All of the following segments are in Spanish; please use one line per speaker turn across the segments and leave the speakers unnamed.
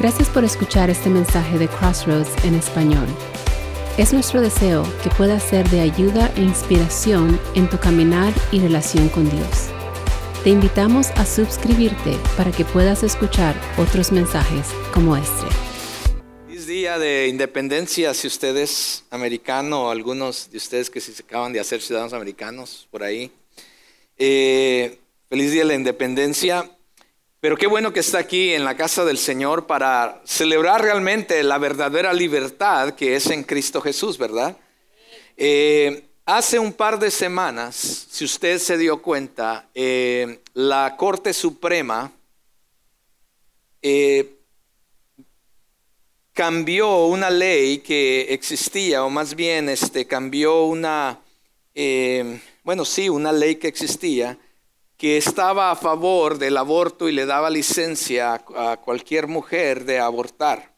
Gracias por escuchar este mensaje de Crossroads en español. Es nuestro deseo que pueda ser de ayuda e inspiración en tu caminar y relación con Dios. Te invitamos a suscribirte para que puedas escuchar otros mensajes como este.
Es día de independencia si usted es americano o algunos de ustedes que se acaban de hacer ciudadanos americanos por ahí. Eh, feliz día de la independencia. Pero qué bueno que está aquí en la casa del Señor para celebrar realmente la verdadera libertad que es en Cristo Jesús, ¿verdad? Eh, hace un par de semanas, si usted se dio cuenta, eh, la Corte Suprema eh, cambió una ley que existía, o más bien este, cambió una, bueno, sí, una ley que existía que estaba a favor del aborto y le daba licencia a cualquier mujer de abortar.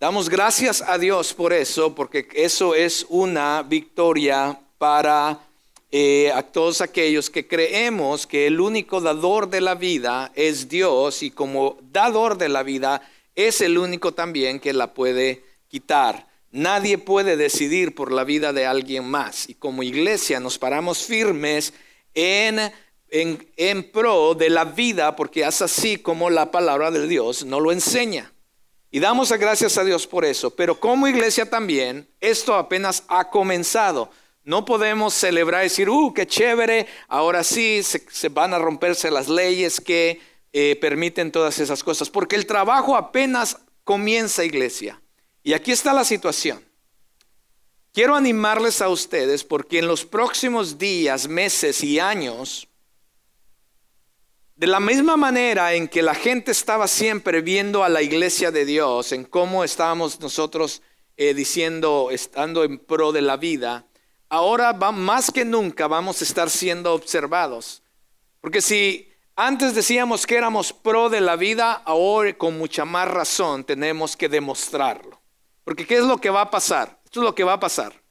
Damos gracias a Dios por eso, porque eso es una victoria para eh, a todos aquellos que creemos que el único dador de la vida es Dios y como dador de la vida es el único también que la puede quitar. Nadie puede decidir por la vida de alguien más y como iglesia nos paramos firmes en en, pro de la vida, porque es así como la palabra de Dios no lo enseña. Y damos gracias a Dios por eso. Pero como iglesia también, esto apenas ha comenzado. No podemos celebrar y decir, uh, qué chévere, ahora sí se, van a romperse las leyes que eh, permiten todas esas cosas, porque el trabajo apenas comienza, iglesia. Y aquí está la situación. Quiero animarles a ustedes porque en los próximos días, meses y años, de la misma manera en que la gente estaba siempre viendo a la iglesia de Dios, en cómo estábamos nosotros eh, diciendo, estando en pro de la vida, ahora más que nunca vamos a estar siendo observados. Porque si antes decíamos que éramos pro de la vida, ahora con mucha más razón tenemos que demostrarlo. Porque ¿qué es lo que va a pasar? Esto es lo que va a pasar.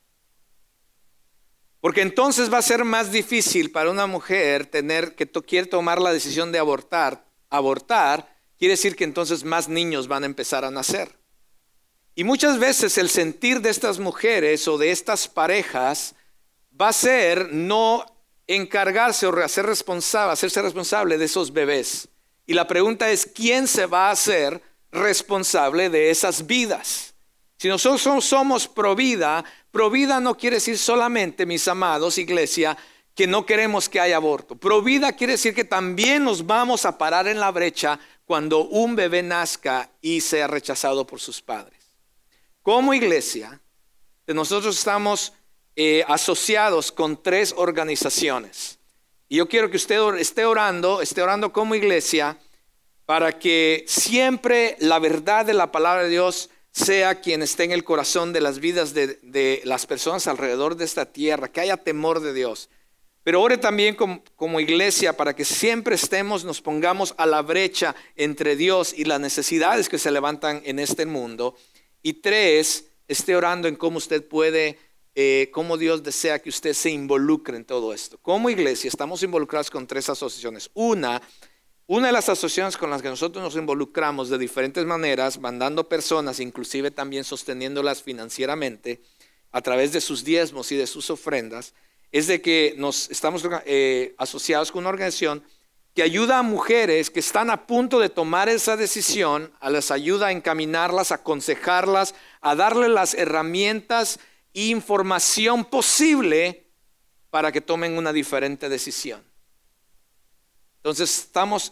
Porque entonces va a ser más difícil para una mujer tener que quiere tomar la decisión de abortar. Abortar quiere decir que entonces más niños van a empezar a nacer. Y muchas veces el sentir de estas mujeres o de estas parejas va a ser no encargarse o hacer responsable, hacerse responsable de esos bebés. Y la pregunta es, ¿quién se va a hacer responsable de esas vidas? Si nosotros somos pro vida, Provida no quiere decir solamente, mis amados, iglesia, que no queremos que haya aborto. Provida quiere decir que también nos vamos a parar en la brecha cuando un bebé nazca y sea rechazado por sus padres. Como iglesia, nosotros estamos eh, asociados con tres organizaciones. Y yo quiero que usted esté orando, esté orando como iglesia, para que siempre la verdad de la palabra de Dios sea quien esté en el corazón de las vidas de, las personas alrededor de esta tierra, que haya temor de Dios. Pero ore también como, como, iglesia para que siempre estemos, nos pongamos a la brecha entre Dios y las necesidades que se levantan en este mundo. Y tres, esté orando en cómo usted puede, eh, cómo Dios desea que usted se involucre en todo esto. Como iglesia estamos involucrados con tres asociaciones. Una una de las asociaciones con las que nosotros nos involucramos de diferentes maneras, mandando personas, inclusive también sosteniéndolas financieramente a través de sus diezmos y de sus ofrendas, es de que nos estamos eh, asociados con una organización que ayuda a mujeres que están a punto de tomar esa decisión, a las ayuda a encaminarlas, a aconsejarlas, a darle las herramientas e información posible para que tomen una diferente decisión. Entonces estamos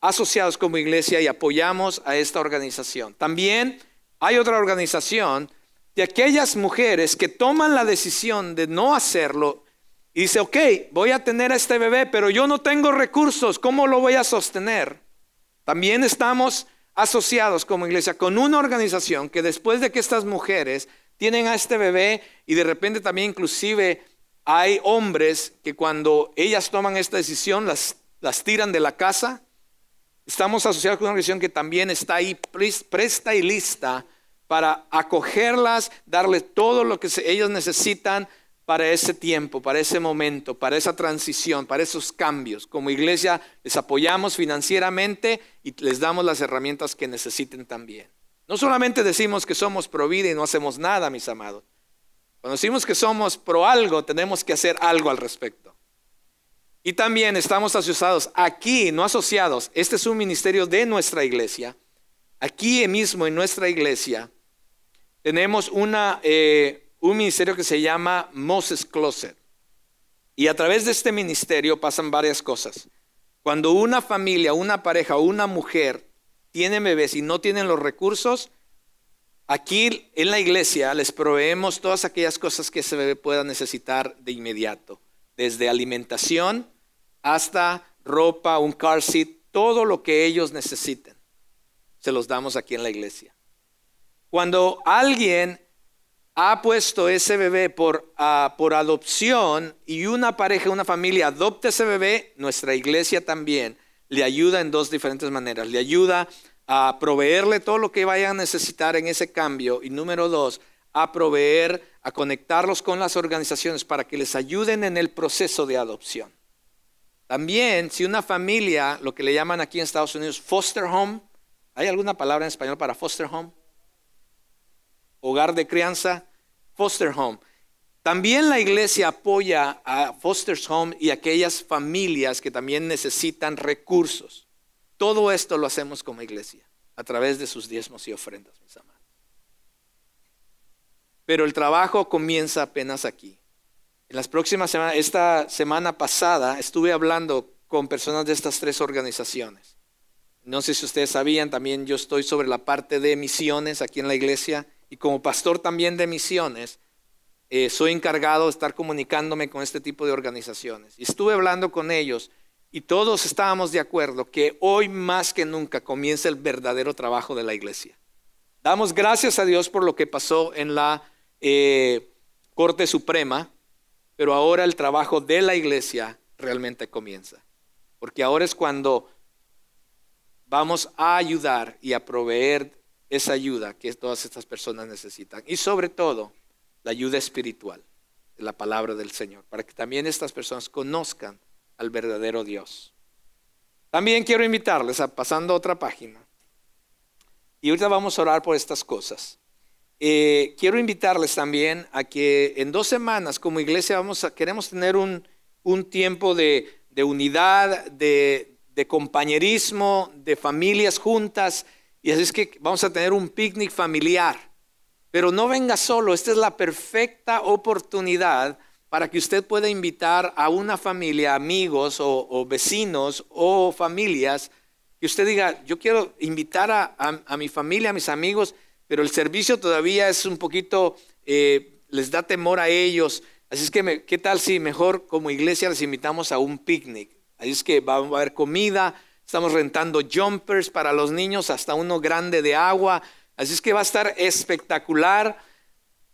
asociados como iglesia y apoyamos a esta organización. También hay otra organización de aquellas mujeres que toman la decisión de no hacerlo y dice, ok, voy a tener a este bebé, pero yo no tengo recursos, ¿cómo lo voy a sostener? También estamos asociados como iglesia con una organización que después de que estas mujeres tienen a este bebé y de repente también inclusive hay hombres que cuando ellas toman esta decisión las las tiran de la casa. Estamos asociados con una organización que también está ahí presta y lista para acogerlas, darle todo lo que ellos necesitan, para ese tiempo, para ese momento, para esa transición, para esos cambios. Como iglesia les apoyamos financieramente y les damos las herramientas que necesiten también. No solamente decimos que somos pro vida y no hacemos nada, mis amados. Cuando decimos que somos pro algo, tenemos que hacer algo al respecto. Y también estamos asociados aquí, no asociados. Este es un ministerio de nuestra iglesia. Aquí mismo en nuestra iglesia tenemos una... Eh, un ministerio que se llama Moses Closet. Y a través de este ministerio pasan varias cosas. Cuando una familia, una pareja o una mujer tiene bebés y no tienen los recursos, aquí en la iglesia les proveemos todas aquellas cosas que ese bebé pueda necesitar de inmediato, desde alimentación hasta ropa, un car seat, todo lo que ellos necesiten. Se los damos aquí en la iglesia. Cuando alguien ha puesto ese bebé por, ah, por adopción y una pareja, una familia adopta ese bebé, nuestra iglesia también le ayuda en dos diferentes maneras. Le ayuda a proveerle todo lo que vaya a necesitar en ese cambio y número dos, a proveer, a conectarlos con las organizaciones para que les ayuden en el proceso de adopción. También, si una familia, lo que le llaman aquí en Estados Unidos foster home, ¿hay alguna palabra en español para foster home? hogar de crianza, foster home. También la iglesia apoya a foster home y aquellas familias que también necesitan recursos. Todo esto lo hacemos como iglesia, a través de sus diezmos y ofrendas, mis amados. Pero el trabajo comienza apenas aquí. En las próximas semanas, esta semana pasada, estuve hablando con personas de estas tres organizaciones. No sé si ustedes sabían, también yo estoy sobre la parte de misiones aquí en la iglesia y como pastor también de misiones, eh, soy encargado de estar comunicándome con este tipo de organizaciones. Y estuve hablando con ellos y todos estábamos de acuerdo que hoy más que nunca comienza el verdadero trabajo de la iglesia. Damos gracias a Dios por lo que pasó en la eh, Corte Suprema, pero ahora el trabajo de la iglesia realmente comienza. Porque ahora es cuando vamos a ayudar y a proveer esa ayuda que todas estas personas necesitan. Y sobre todo, la ayuda espiritual la palabra del Señor, para que también estas personas conozcan al verdadero Dios. También quiero invitarles a pasando a otra página. Y ahorita vamos a orar por estas cosas. Eh, quiero invitarles también a que en dos semanas como iglesia vamos a, queremos tener un, tiempo de, unidad, de, de compañerismo, de familias juntas y así es que vamos a tener un picnic familiar. Pero no venga solo, esta es la perfecta oportunidad para que usted pueda invitar a una familia, amigos o, vecinos o familias, que usted diga, yo quiero invitar a, mi familia, a mis amigos, pero el servicio todavía es un poquito, eh, les da temor a ellos. Así es que, ¿qué tal si mejor como iglesia les invitamos a un picnic? Así es que va a haber comida, Estamos rentando jumpers para los niños, hasta uno grande de agua. Así es que va a estar espectacular.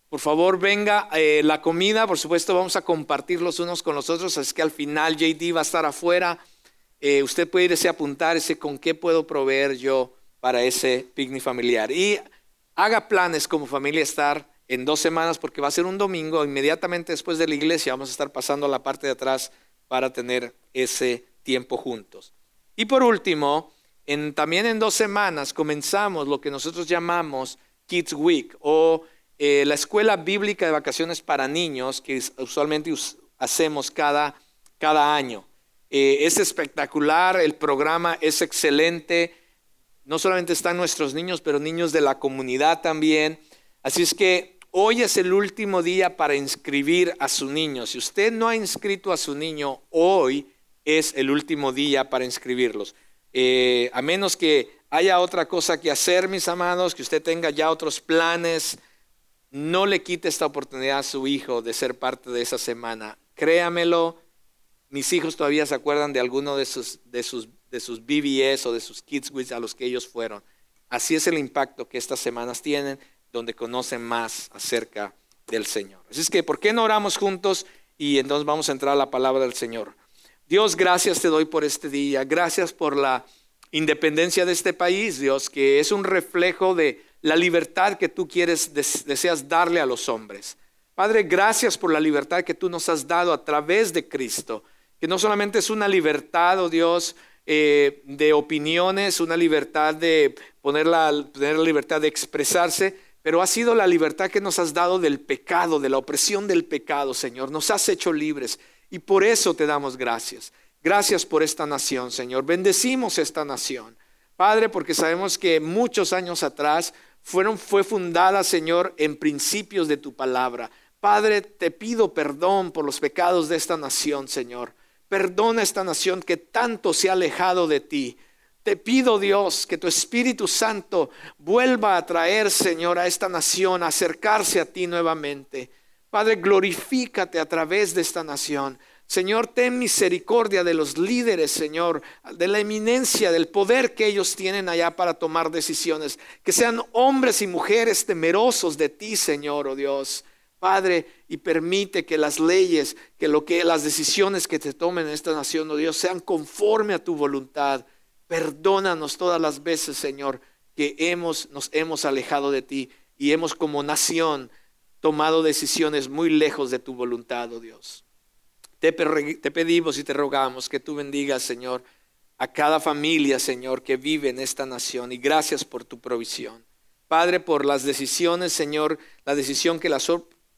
Por favor, venga eh, la comida. Por supuesto, vamos a compartir los unos con los otros. Así que al final JD va a estar afuera. Eh, usted puede irse a apuntar ese con qué puedo proveer yo para ese picnic familiar. Y haga planes como familia estar en dos semanas porque va a ser un domingo. Inmediatamente después de la iglesia vamos a estar pasando a la parte de atrás para tener ese tiempo juntos. Y por último, también en dos semanas comenzamos lo que nosotros llamamos Kids Week o eh, la escuela bíblica de vacaciones para niños que usualmente hacemos cada, cada año. Eh, es espectacular, el programa es excelente. No solamente están nuestros niños, pero niños de la comunidad también. Así es que hoy es el último día para inscribir a su niño. Si usted no ha inscrito a su niño hoy, es el último día para inscribirlos. Eh, a menos que haya otra cosa que hacer, mis amados, que usted tenga ya otros planes, no le quite esta oportunidad a su hijo de ser parte de esa semana. Créamelo, mis hijos todavía se acuerdan de alguno de sus, de sus, de sus BBS o de sus Kids Weeks a los que ellos fueron. Así es el impacto que estas semanas tienen, donde conocen más acerca del Señor. Así es que, ¿por qué no oramos juntos? Y entonces vamos a entrar a la palabra del Señor. Dios, gracias te doy por este día. Gracias por la independencia de este país, Dios, que es un reflejo de la libertad que tú quieres, deseas darle a los hombres. Padre, gracias por la libertad que tú nos has dado a través de Cristo, que no solamente es una libertad, oh Dios, eh, de opiniones, una libertad de poner la, tener la libertad de expresarse, pero ha sido la libertad que nos has dado del pecado, de la opresión del pecado, Señor. Nos has hecho libres y por eso te damos gracias. Gracias por esta nación, Señor. Bendecimos esta nación. Padre, porque sabemos que muchos años atrás fueron, fue fundada, Señor, en principios de tu palabra. Padre, te pido perdón por los pecados de esta nación, Señor. Perdona esta nación que tanto se ha alejado de ti. Te pido, Dios, que tu Espíritu Santo vuelva a traer, Señor, a esta nación, a acercarse a ti nuevamente. Padre, glorifícate a través de esta nación. Señor, ten misericordia de los líderes, Señor, de la eminencia, del poder que ellos tienen allá para tomar decisiones. Que sean hombres y mujeres temerosos de ti, Señor, oh Dios. Padre, y permite que las leyes, que lo que las decisiones que te tomen en esta nación, oh Dios, sean conforme a tu voluntad. Perdónanos todas las veces, Señor, que hemos nos hemos alejado de ti y hemos como nación tomado decisiones muy lejos de tu voluntad, oh Dios. Te, pedimos y te rogamos que tú bendigas, Señor, a cada familia, Señor, que vive en esta nación. Y gracias por tu provisión. Padre, por las decisiones, Señor, la decisión que la,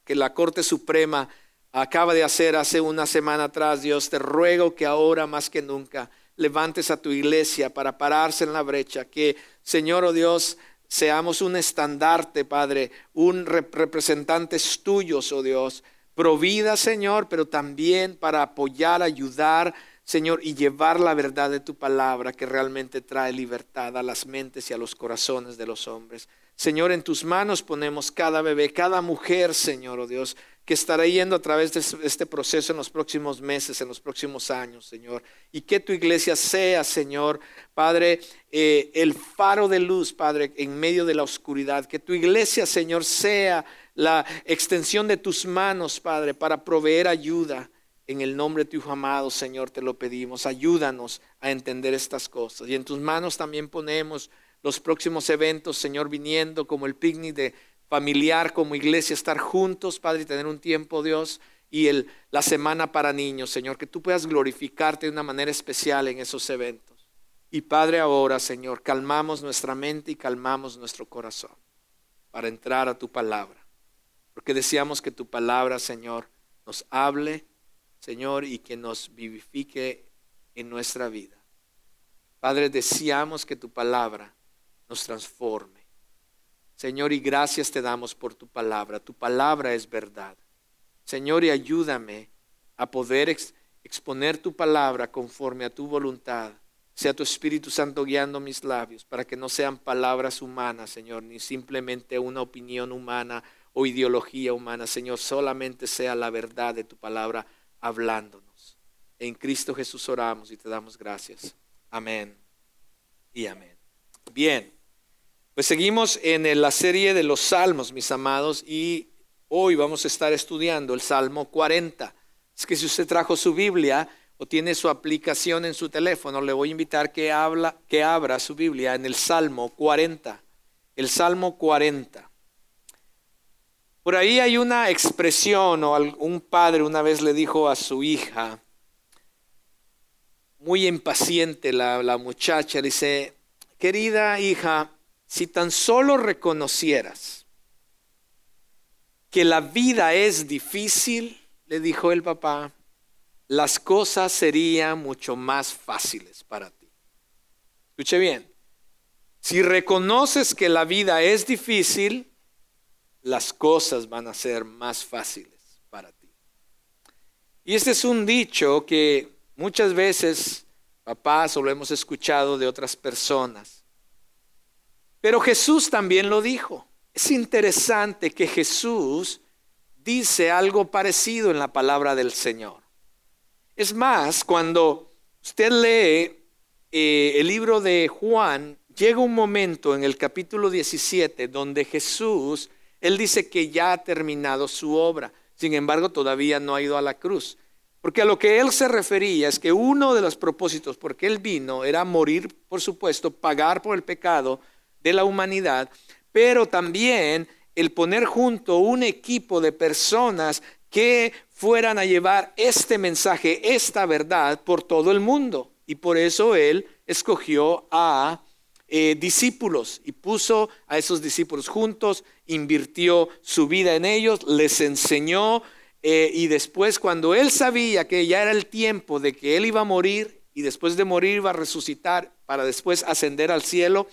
que la Corte Suprema acaba de hacer hace una semana atrás, Dios, te ruego que ahora más que nunca levantes a tu iglesia para pararse en la brecha, que, Señor, oh Dios, seamos un estandarte, Padre, un representante tuyos, oh Dios, provida, Señor, pero también para apoyar, ayudar, Señor, y llevar la verdad de tu palabra que realmente trae libertad a las mentes y a los corazones de los hombres. Señor, en tus manos ponemos cada bebé, cada mujer, Señor, oh Dios, que estará yendo a través de este proceso en los próximos meses, en los próximos años, Señor. Y que tu iglesia sea, Señor, Padre, eh, el faro de luz, Padre, en medio de la oscuridad. Que tu iglesia, Señor, sea la extensión de tus manos, Padre, para proveer ayuda. En el nombre de tu Hijo amado, Señor, te lo pedimos. Ayúdanos a entender estas cosas. Y en tus manos también ponemos los próximos eventos, Señor, viniendo como el picnic de familiar, como iglesia, estar juntos, Padre, y tener un tiempo, Dios, y el, la semana para niños, Señor, que tú puedas glorificarte de una manera especial en esos eventos. Y Padre, ahora, Señor, calmamos nuestra mente y calmamos nuestro corazón para entrar a tu palabra. Porque deseamos que tu palabra, Señor, nos hable, Señor, y que nos vivifique en nuestra vida. Padre, deseamos que tu palabra nos transforme. Señor, y gracias te damos por tu palabra. Tu palabra es verdad. Señor, y ayúdame a poder exponer tu palabra conforme a tu voluntad. Sea tu Espíritu Santo guiando mis labios para que no sean palabras humanas, Señor, ni simplemente una opinión humana o ideología humana, Señor, solamente sea la verdad de tu palabra hablándonos. En Cristo Jesús oramos y te damos gracias. Amén y amén. Bien, pues seguimos en la serie de los salmos, mis amados, y hoy vamos a estar estudiando el Salmo 40. Es que si usted trajo su Biblia o tiene su aplicación en su teléfono, le voy a invitar que, habla, que abra su Biblia en el Salmo 40. El Salmo 40. Por ahí hay una expresión o un padre una vez le dijo a su hija, muy impaciente la, la muchacha, dice, querida hija, si tan solo reconocieras que la vida es difícil, le dijo el papá, las cosas serían mucho más fáciles para ti. Escuche bien, si reconoces que la vida es difícil, las cosas van a ser más fáciles para ti. Y este es un dicho que muchas veces, papás, o lo hemos escuchado de otras personas. Pero Jesús también lo dijo. Es interesante que Jesús dice algo parecido en la palabra del Señor. Es más, cuando usted lee eh, el libro de Juan, llega un momento en el capítulo 17 donde Jesús él dice que ya ha terminado su obra, sin embargo todavía no ha ido a la cruz. Porque a lo que él se refería es que uno de los propósitos por que él vino era morir, por supuesto, pagar por el pecado de la humanidad, pero también el poner junto un equipo de personas que fueran a llevar este mensaje, esta verdad por todo el mundo. Y por eso él escogió a eh, discípulos y puso a esos discípulos juntos, invirtió su vida en ellos, les enseñó eh, y después cuando él sabía que ya era el tiempo de que él iba a morir y después de morir iba a resucitar para después ascender al cielo,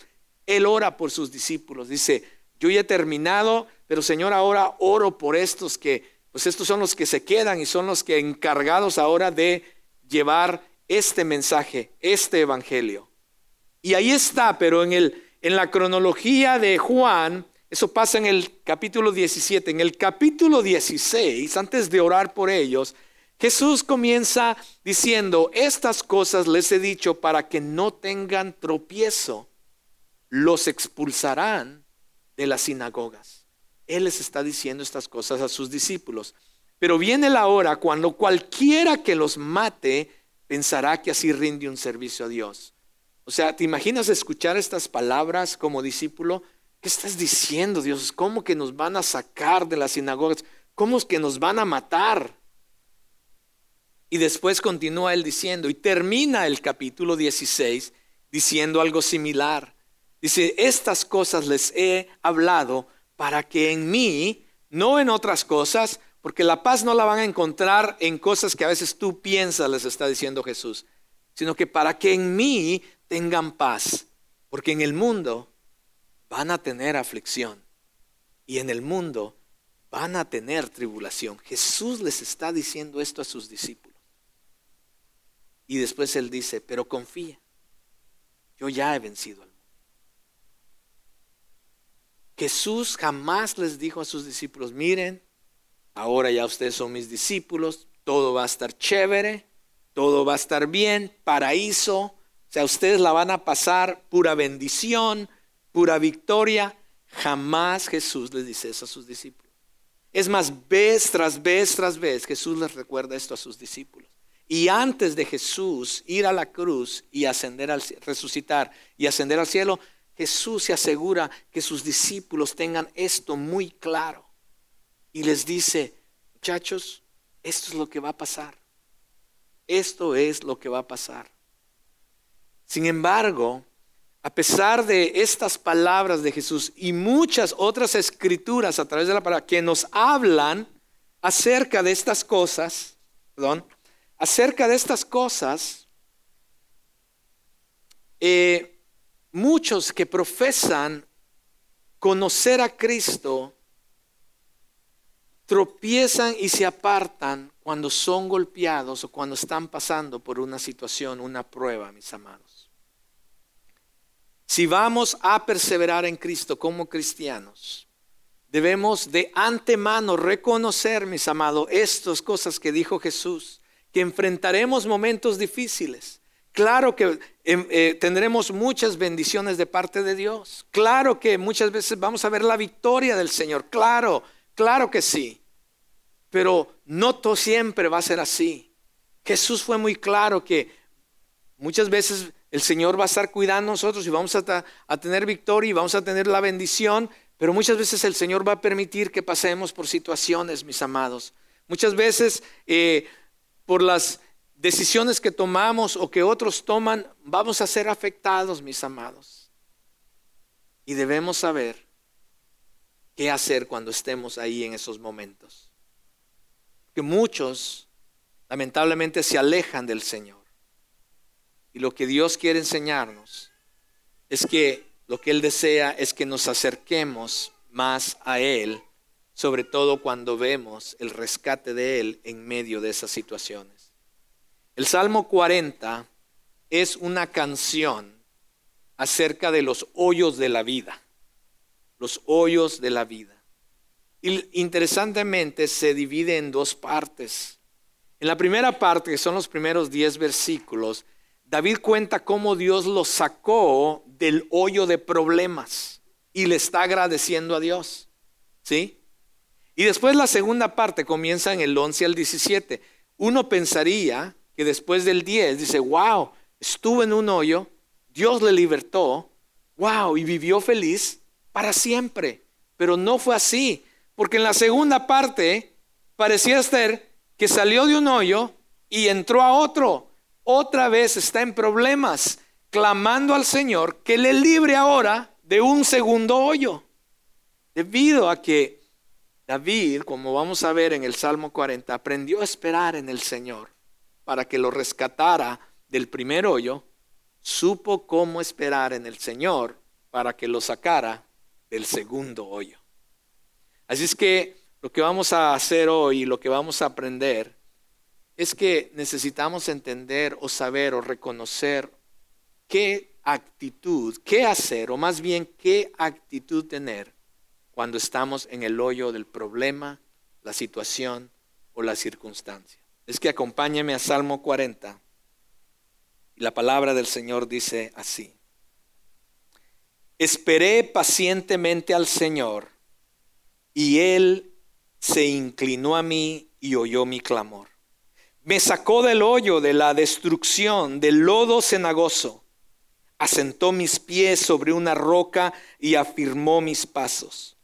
él ora por sus discípulos. Dice, yo ya he terminado, pero Señor, ahora oro por estos que, pues estos son los que se quedan y son los que encargados ahora de llevar este mensaje, este evangelio. Y ahí está, pero en, el, en la cronología de Juan, eso pasa en el capítulo 17. En el capítulo 16, antes de orar por ellos, Jesús comienza diciendo, estas cosas les he dicho para que no tengan tropiezo, los expulsarán de las sinagogas. Él les está diciendo estas cosas a sus discípulos. Pero viene la hora cuando cualquiera que los mate pensará que así rinde un servicio a Dios. O sea, ¿te imaginas escuchar estas palabras como discípulo? ¿Qué estás diciendo, Dios? ¿Cómo que nos van a sacar de las sinagogas? ¿Cómo es que nos van a matar? Y después continúa él diciendo, y termina el capítulo 16 diciendo algo similar. Dice, estas cosas les he hablado para que en mí, no en otras cosas, porque la paz no la van a encontrar en cosas que a veces tú piensas, les está diciendo Jesús, sino que para que en mí tengan paz, porque en el mundo van a tener aflicción y en el mundo van a tener tribulación. Jesús les está diciendo esto a sus discípulos. Y después él dice, pero confía, yo ya he vencido al. Jesús jamás les dijo a sus discípulos, miren, ahora ya ustedes son mis discípulos, todo va a estar chévere, todo va a estar bien, paraíso, o sea, ustedes la van a pasar pura bendición, pura victoria. Jamás Jesús les dice eso a sus discípulos. Es más, vez tras vez tras vez Jesús les recuerda esto a sus discípulos. Y antes de Jesús ir a la cruz y ascender al resucitar y ascender al cielo, Jesús se asegura que sus discípulos tengan esto muy claro. Y les dice, muchachos, esto es lo que va a pasar. Esto es lo que va a pasar. Sin embargo, a pesar de estas palabras de Jesús y muchas otras escrituras a través de la palabra que nos hablan acerca de estas cosas, perdón, acerca de estas cosas, eh, muchos que profesan conocer a Cristo tropiezan y se apartan cuando son golpeados o cuando están pasando por una situación, una prueba, mis amados. Si vamos a perseverar en Cristo como cristianos, debemos de antemano reconocer, mis amados, estas cosas que dijo Jesús que enfrentaremos momentos difíciles. Claro que em, eh, tendremos muchas bendiciones de parte de Dios. Claro que muchas veces vamos a ver la victoria del Señor. Claro, claro que sí. Pero no todo siempre va a ser así. Jesús fue muy claro que muchas veces el Señor va a estar cuidando a nosotros y vamos a, tener victoria y vamos a tener la bendición. Pero muchas veces el Señor va a permitir que pasemos por situaciones, mis amados. Muchas veces eh, por las decisiones que tomamos o que otros toman, vamos a ser afectados, mis amados. Y debemos saber qué hacer cuando estemos ahí en esos momentos. Que muchos, lamentablemente, se alejan del Señor. Y lo que Dios quiere enseñarnos es que lo que Él desea es que nos acerquemos más a Él sobre todo cuando vemos el rescate de Él en medio de esas situaciones. El Salmo 40 es una canción acerca de los hoyos de la vida, los hoyos de la vida. Y interesantemente se divide en dos partes. En la primera parte, que son los primeros diez versículos, David cuenta cómo Dios lo sacó del hoyo de problemas y le está agradeciendo a Dios. ¿Sí? Y después la segunda parte comienza en el 11 al 17. Uno pensaría que después del 10 dice, wow, estuvo en un hoyo, Dios le libertó, wow, y vivió feliz para siempre. Pero no fue así, porque en la segunda parte parecía ser que salió de un hoyo y entró a otro. Otra vez está en problemas, clamando al Señor que le libre ahora de un segundo hoyo. Debido a que David, como vamos a ver en el Salmo 40, aprendió a esperar en el Señor para que lo rescatara del primer hoyo, supo cómo esperar en el Señor para que lo sacara del segundo hoyo. Así es que lo que vamos a hacer hoy, lo que vamos a aprender, es que necesitamos entender o saber o reconocer qué actitud, qué hacer, o más bien qué actitud tener cuando estamos en el hoyo del problema, la situación o la circunstancia. Es que acompáñeme a Salmo 40. Y la palabra del Señor dice así. Esperé pacientemente al Señor y Él se inclinó a mí y oyó mi clamor. Me sacó del hoyo de la destrucción, del lodo cenagoso. Asentó mis pies sobre una roca y afirmó mis pasos.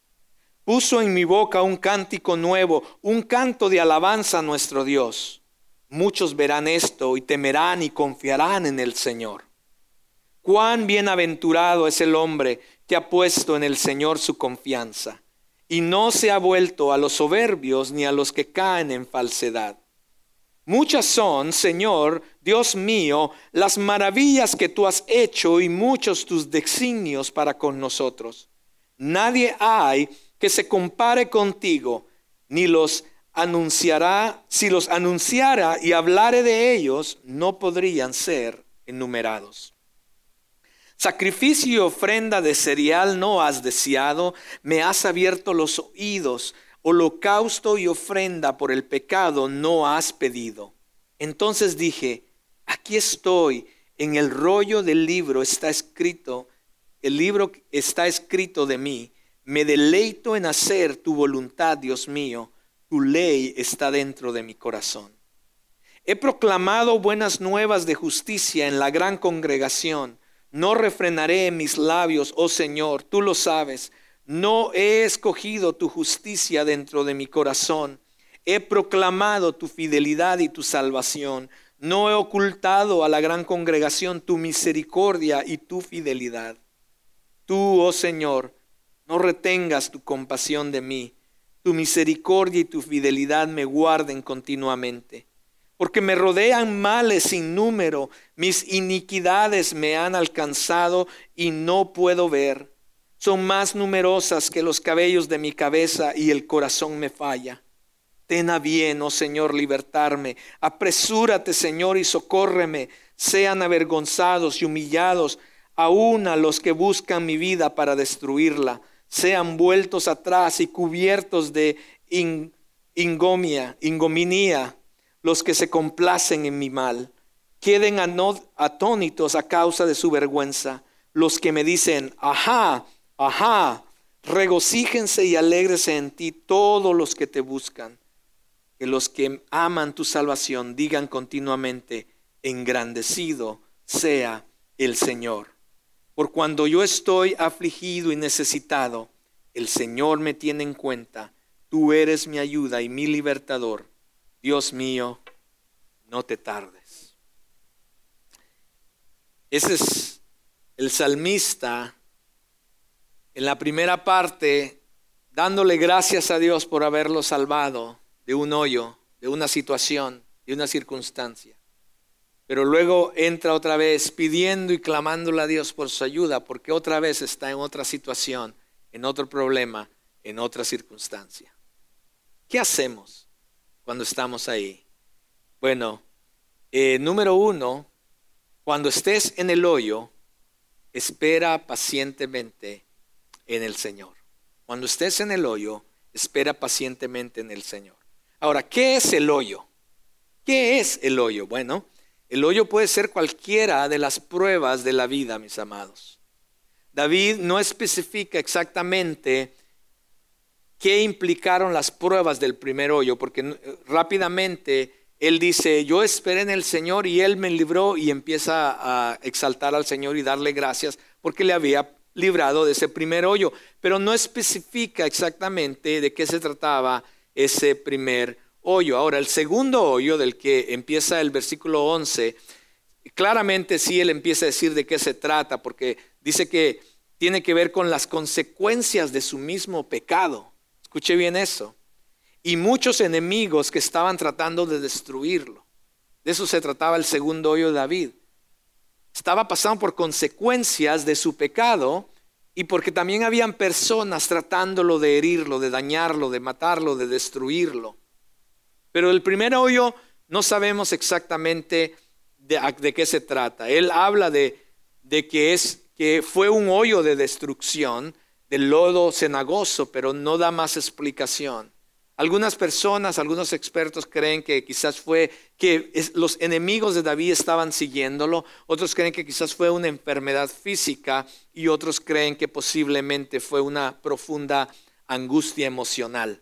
Puso en mi boca un cántico nuevo, un canto de alabanza a nuestro Dios. Muchos verán esto y temerán y confiarán en el Señor. Cuán bienaventurado es el hombre que ha puesto en el Señor su confianza y no se ha vuelto a los soberbios ni a los que caen en falsedad. Muchas son, Señor, Dios mío, las maravillas que tú has hecho y muchos tus designios para con nosotros. Nadie hay que se compare contigo, ni los anunciará, si los anunciara y hablare de ellos, no podrían ser enumerados. Sacrificio y ofrenda de cereal no has deseado, me has abierto los oídos, holocausto y ofrenda por el pecado no has pedido. Entonces dije, aquí estoy, en el rollo del libro está escrito, el libro está escrito de mí, me deleito en hacer tu voluntad, Dios mío. Tu ley está dentro de mi corazón. He proclamado buenas nuevas de justicia en la gran congregación. No refrenaré mis labios, oh Señor, tú lo sabes. No he escogido tu justicia dentro de mi corazón. He proclamado tu fidelidad y tu salvación. No he ocultado a la gran congregación tu misericordia y tu fidelidad. Tú, oh Señor, no retengas tu compasión de mí. Tu misericordia y tu fidelidad me guarden continuamente. Porque me rodean males sin número, mis iniquidades me han alcanzado y no puedo ver. Son más numerosas que los cabellos de mi cabeza y el corazón me falla. Ten a bien, oh Señor, libertarme. Apresúrate, Señor, y socórreme. Sean avergonzados y humillados aún a los que buscan mi vida para destruirla sean vueltos atrás y cubiertos de ingomia, ingominía, los que se complacen en mi mal. Queden atónitos a causa de su vergüenza, los que me dicen, ajá, ajá, regocíjense y alégrese en ti todos los que te buscan. Que los que aman tu salvación digan continuamente, engrandecido sea el Señor. Por cuando yo estoy afligido y necesitado, el Señor me tiene en cuenta. Tú eres mi ayuda y mi libertador. Dios mío, no te tardes. Ese es el salmista en la primera parte, dándole gracias a Dios por haberlo salvado de un hoyo, de una situación, de una circunstancia. Pero luego entra otra vez pidiendo y clamándole a Dios por su ayuda, porque otra vez está en otra situación, en otro problema, en otra circunstancia. ¿Qué hacemos cuando estamos ahí? Bueno, eh, número uno, cuando estés en el hoyo, espera pacientemente en el Señor. Cuando estés en el hoyo, espera pacientemente en el Señor. Ahora, ¿qué es el hoyo? ¿Qué es el hoyo? Bueno, el hoyo puede ser cualquiera de las pruebas de la vida, mis amados. David no especifica exactamente qué implicaron las pruebas del primer hoyo, porque rápidamente él dice, yo esperé en el Señor y Él me libró y empieza a exaltar al Señor y darle gracias porque le había librado de ese primer hoyo, pero no especifica exactamente de qué se trataba ese primer Ahora, el segundo hoyo del que empieza el versículo 11, claramente sí él empieza a decir de qué se trata, porque dice que tiene que ver con las consecuencias de su mismo pecado. Escuche bien eso. Y muchos enemigos que estaban tratando de destruirlo. De eso se trataba el segundo hoyo de David estaba pasando por consecuencias de su pecado y porque también habían personas tratándolo de herirlo, de dañarlo, de matarlo, de destruirlo. Pero el primer hoyo no sabemos exactamente de, qué se trata. Él habla de, de que, es, que fue un hoyo de destrucción, del lodo cenagoso, pero no da más explicación. Algunas personas, algunos expertos creen que quizás fue que los enemigos de David estaban siguiéndolo, otros creen que quizás fue una enfermedad física y otros creen que posiblemente fue una profunda angustia emocional.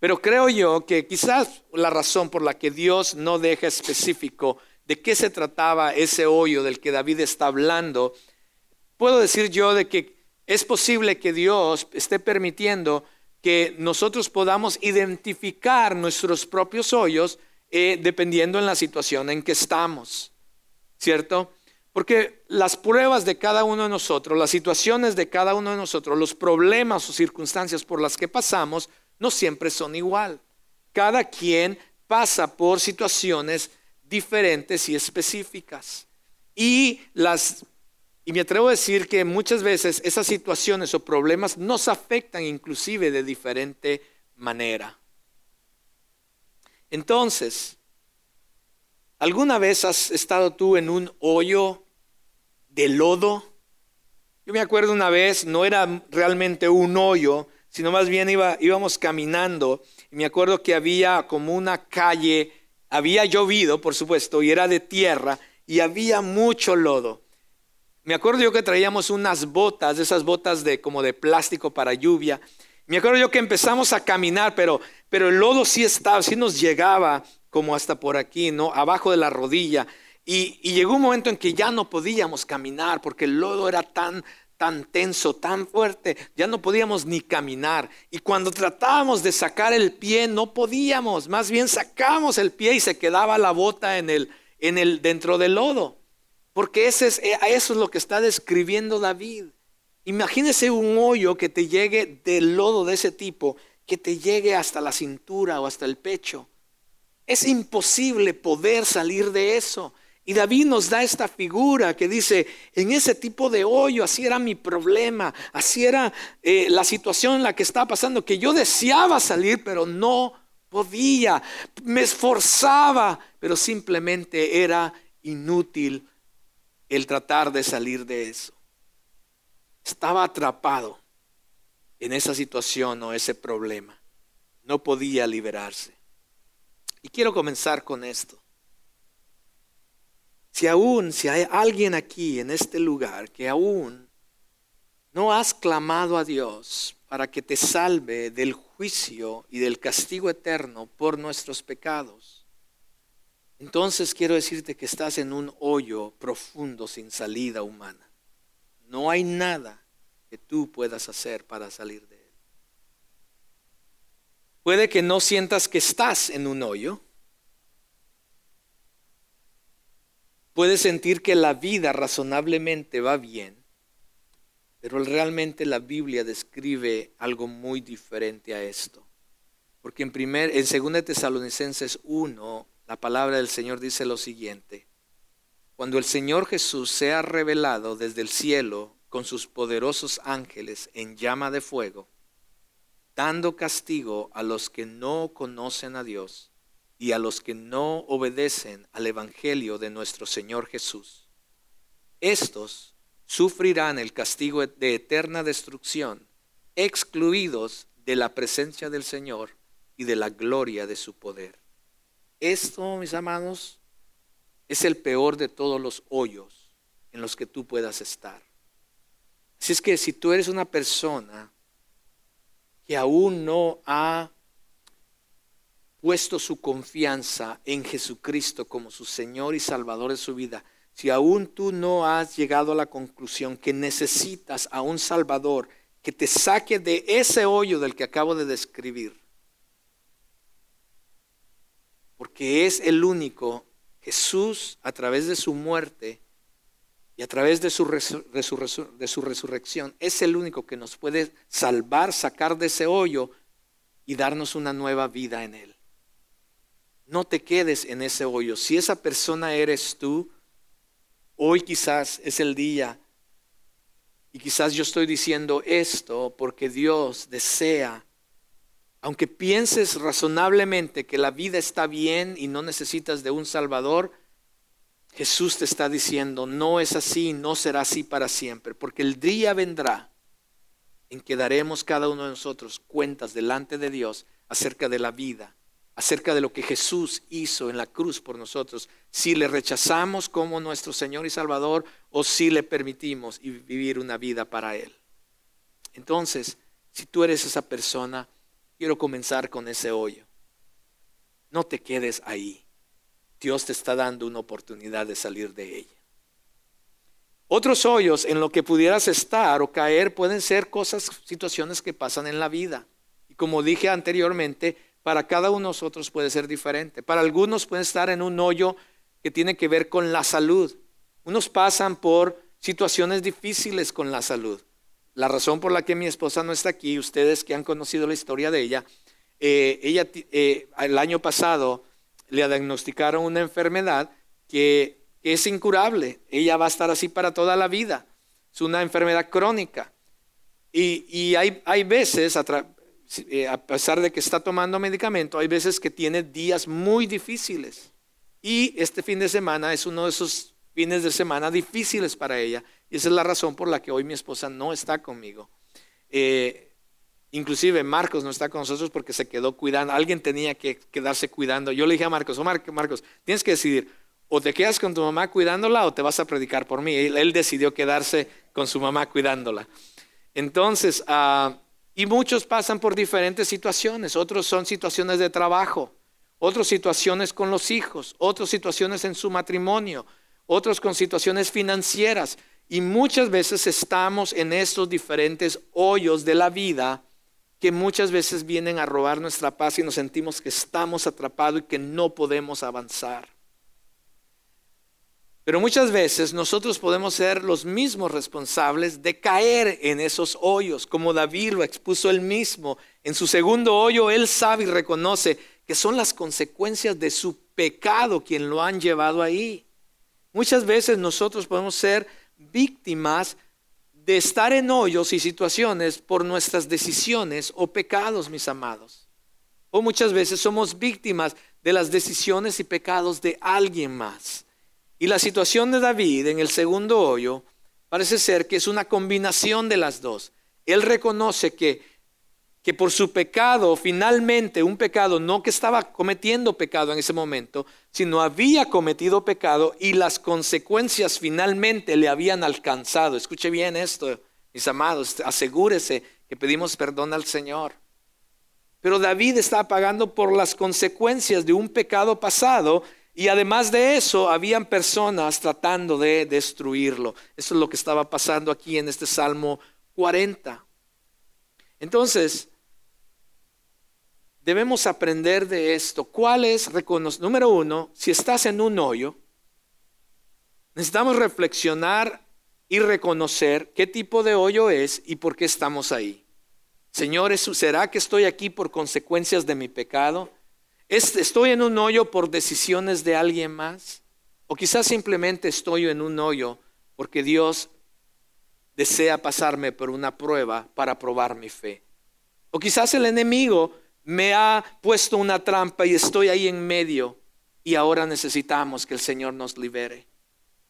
Pero creo yo que quizás la razón por la que Dios no deja específico de qué se trataba ese hoyo del que David está hablando, puedo decir yo de que es posible que Dios esté permitiendo que nosotros podamos identificar nuestros propios hoyos eh, dependiendo en la situación en que estamos, ¿cierto? Porque las pruebas de cada uno de nosotros, las situaciones de cada uno de nosotros, los problemas o circunstancias por las que pasamos, no siempre son igual. Cada quien pasa por situaciones diferentes y específicas. Y las y me atrevo a decir que muchas veces esas situaciones o problemas nos afectan inclusive de diferente manera. Entonces, ¿alguna vez has estado tú en un hoyo de lodo? Yo me acuerdo una vez, no era realmente un hoyo, sino más bien iba, íbamos caminando y me acuerdo que había como una calle, había llovido, por supuesto, y era de tierra y había mucho lodo. Me acuerdo yo que traíamos unas botas, esas botas de como de plástico para lluvia. Me acuerdo yo que empezamos a caminar, pero, pero el lodo sí estaba, sí nos llegaba como hasta por aquí, ¿no? Abajo de la rodilla. Y, y llegó un momento en que ya no podíamos caminar porque el lodo era tan, tan tenso, tan fuerte, ya no podíamos ni caminar. Y cuando tratábamos de sacar el pie, no podíamos. Más bien sacamos el pie y se quedaba la bota en el, en el, dentro del lodo. Porque ese es, eh, eso es lo que está describiendo David. Imagínese un hoyo que te llegue del lodo de ese tipo, que te llegue hasta la cintura o hasta el pecho. Es imposible poder salir de eso. Y David nos da esta figura que dice, en ese tipo de hoyo, así era mi problema, así era eh, la situación en la que estaba pasando, que yo deseaba salir, pero no podía, me esforzaba, pero simplemente era inútil el tratar de salir de eso. Estaba atrapado en esa situación o ese problema. No podía liberarse. Y quiero comenzar con esto. Si aún, si hay alguien aquí en este lugar que aún no has clamado a Dios para que te salve del juicio y del castigo eterno por nuestros pecados, entonces quiero decirte que estás en un hoyo profundo sin salida humana. No hay nada que tú puedas hacer para salir de él. Puede que no sientas que estás en un hoyo. Puedes sentir que la vida razonablemente va bien, pero realmente la Biblia describe algo muy diferente a esto. Porque en, primer, en 2 Tesalonicenses 1 la palabra del Señor dice lo siguiente. Cuando el Señor Jesús sea revelado desde el cielo con sus poderosos ángeles en llama de fuego, dando castigo a los que no conocen a Dios y a los que no obedecen al Evangelio de nuestro Señor Jesús. Estos sufrirán el castigo de eterna destrucción, excluidos de la presencia del Señor y de la gloria de su poder. Esto, mis amados, es el peor de todos los hoyos en los que tú puedas estar. Así es que si tú eres una persona que aún no ha puesto su confianza en Jesucristo como su Señor y Salvador de su vida, si aún tú no has llegado a la conclusión que necesitas a un Salvador que te saque de ese hoyo del que acabo de describir, porque es el único Jesús a través de su muerte y a través de su, de su resurrección es el único que nos puede salvar, sacar de ese hoyo y darnos una nueva vida en Él. No te quedes en ese hoyo. Si esa persona eres tú, hoy quizás es el día y quizás yo estoy diciendo esto porque Dios desea, aunque pienses razonablemente que la vida está bien y no necesitas de un Salvador, Jesús te está diciendo, no es así, no será así para siempre, porque el día vendrá en que daremos cada uno de nosotros cuentas delante de Dios acerca de la vida, acerca de lo que Jesús hizo en la cruz por nosotros, si le rechazamos como nuestro Señor y Salvador o si le permitimos vivir una vida para Él. Entonces, si tú eres esa persona, quiero comenzar con ese hoyo. No te quedes ahí. Dios te está dando una oportunidad de salir de ella. Otros hoyos en lo que pudieras estar o caer pueden ser cosas, situaciones que pasan en la vida. Y como dije anteriormente, para cada uno de nosotros puede ser diferente. Para algunos pueden estar en un hoyo que tiene que ver con la salud. Unos pasan por situaciones difíciles con la salud. La razón por la que mi esposa no está aquí, ustedes que han conocido la historia de ella, eh, ella eh, el año pasado le diagnosticaron una enfermedad que, es incurable. Ella va a estar así para toda la vida. Es una enfermedad crónica. Y, hay, hay, veces, eh, a, pesar de que está tomando medicamento, hay veces que tiene días muy difíciles. Y este fin de semana es uno de esos fines de semana difíciles para ella. Y esa es la razón por la que hoy mi esposa no está conmigo. Eh, Inclusive Marcos no está con nosotros porque se quedó cuidando. Alguien tenía que quedarse cuidando. Yo le dije a Marcos, oh, Marcos, tienes que decidir, o te quedas con tu mamá cuidándola o te vas a predicar por mí. Él, decidió quedarse con su mamá cuidándola. Entonces, ah, y muchos pasan por diferentes situaciones. Otros son situaciones de trabajo, otras situaciones con los hijos, otras situaciones en su matrimonio, otros con situaciones financieras. Y muchas veces estamos en estos diferentes hoyos de la vida que muchas veces vienen a robar nuestra paz y nos sentimos que estamos atrapados y que no podemos avanzar. Pero muchas veces nosotros podemos ser los mismos responsables de caer en esos hoyos, como David lo expuso él mismo. En su segundo hoyo, él sabe y reconoce que son las consecuencias de su pecado quien lo han llevado ahí. Muchas veces nosotros podemos ser víctimas de estar en hoyos y situaciones por nuestras decisiones o pecados, mis amados. O muchas veces somos víctimas de las decisiones y pecados de alguien más. Y la situación de David en el segundo hoyo parece ser que es una combinación de las dos. Él reconoce que que por su pecado, finalmente un pecado, no que estaba cometiendo pecado en ese momento, sino había cometido pecado y las consecuencias finalmente le habían alcanzado. Escuche bien esto, mis amados, asegúrese que pedimos perdón al Señor. Pero David está pagando por las consecuencias de un pecado pasado y además de eso habían personas tratando de destruirlo. Eso es lo que estaba pasando aquí en este Salmo 40. Entonces, debemos aprender de esto. ¿Cuál es? Número uno, si estás en un hoyo, necesitamos reflexionar y reconocer qué tipo de hoyo es y por qué estamos ahí. Señores, ¿será que estoy aquí por consecuencias de mi pecado? ¿Estoy en un hoyo por decisiones de alguien más? ¿O quizás simplemente estoy en un hoyo porque Dios desea pasarme por una prueba para probar mi fe? O quizás el enemigo me ha puesto una trampa y estoy ahí en medio y ahora necesitamos que el Señor nos libere.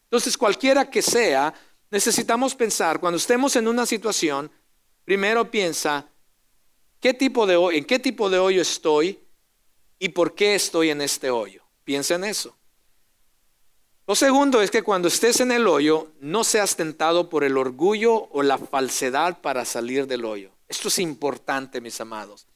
Entonces, cualquiera que sea, necesitamos pensar, cuando estemos en una situación, primero piensa, ¿qué tipo de, ¿en qué tipo de hoyo estoy y por qué estoy en este hoyo? Piensa en eso. Lo segundo es que cuando estés en el hoyo, no seas tentado por el orgullo o la falsedad para salir del hoyo. Esto es importante, mis amados.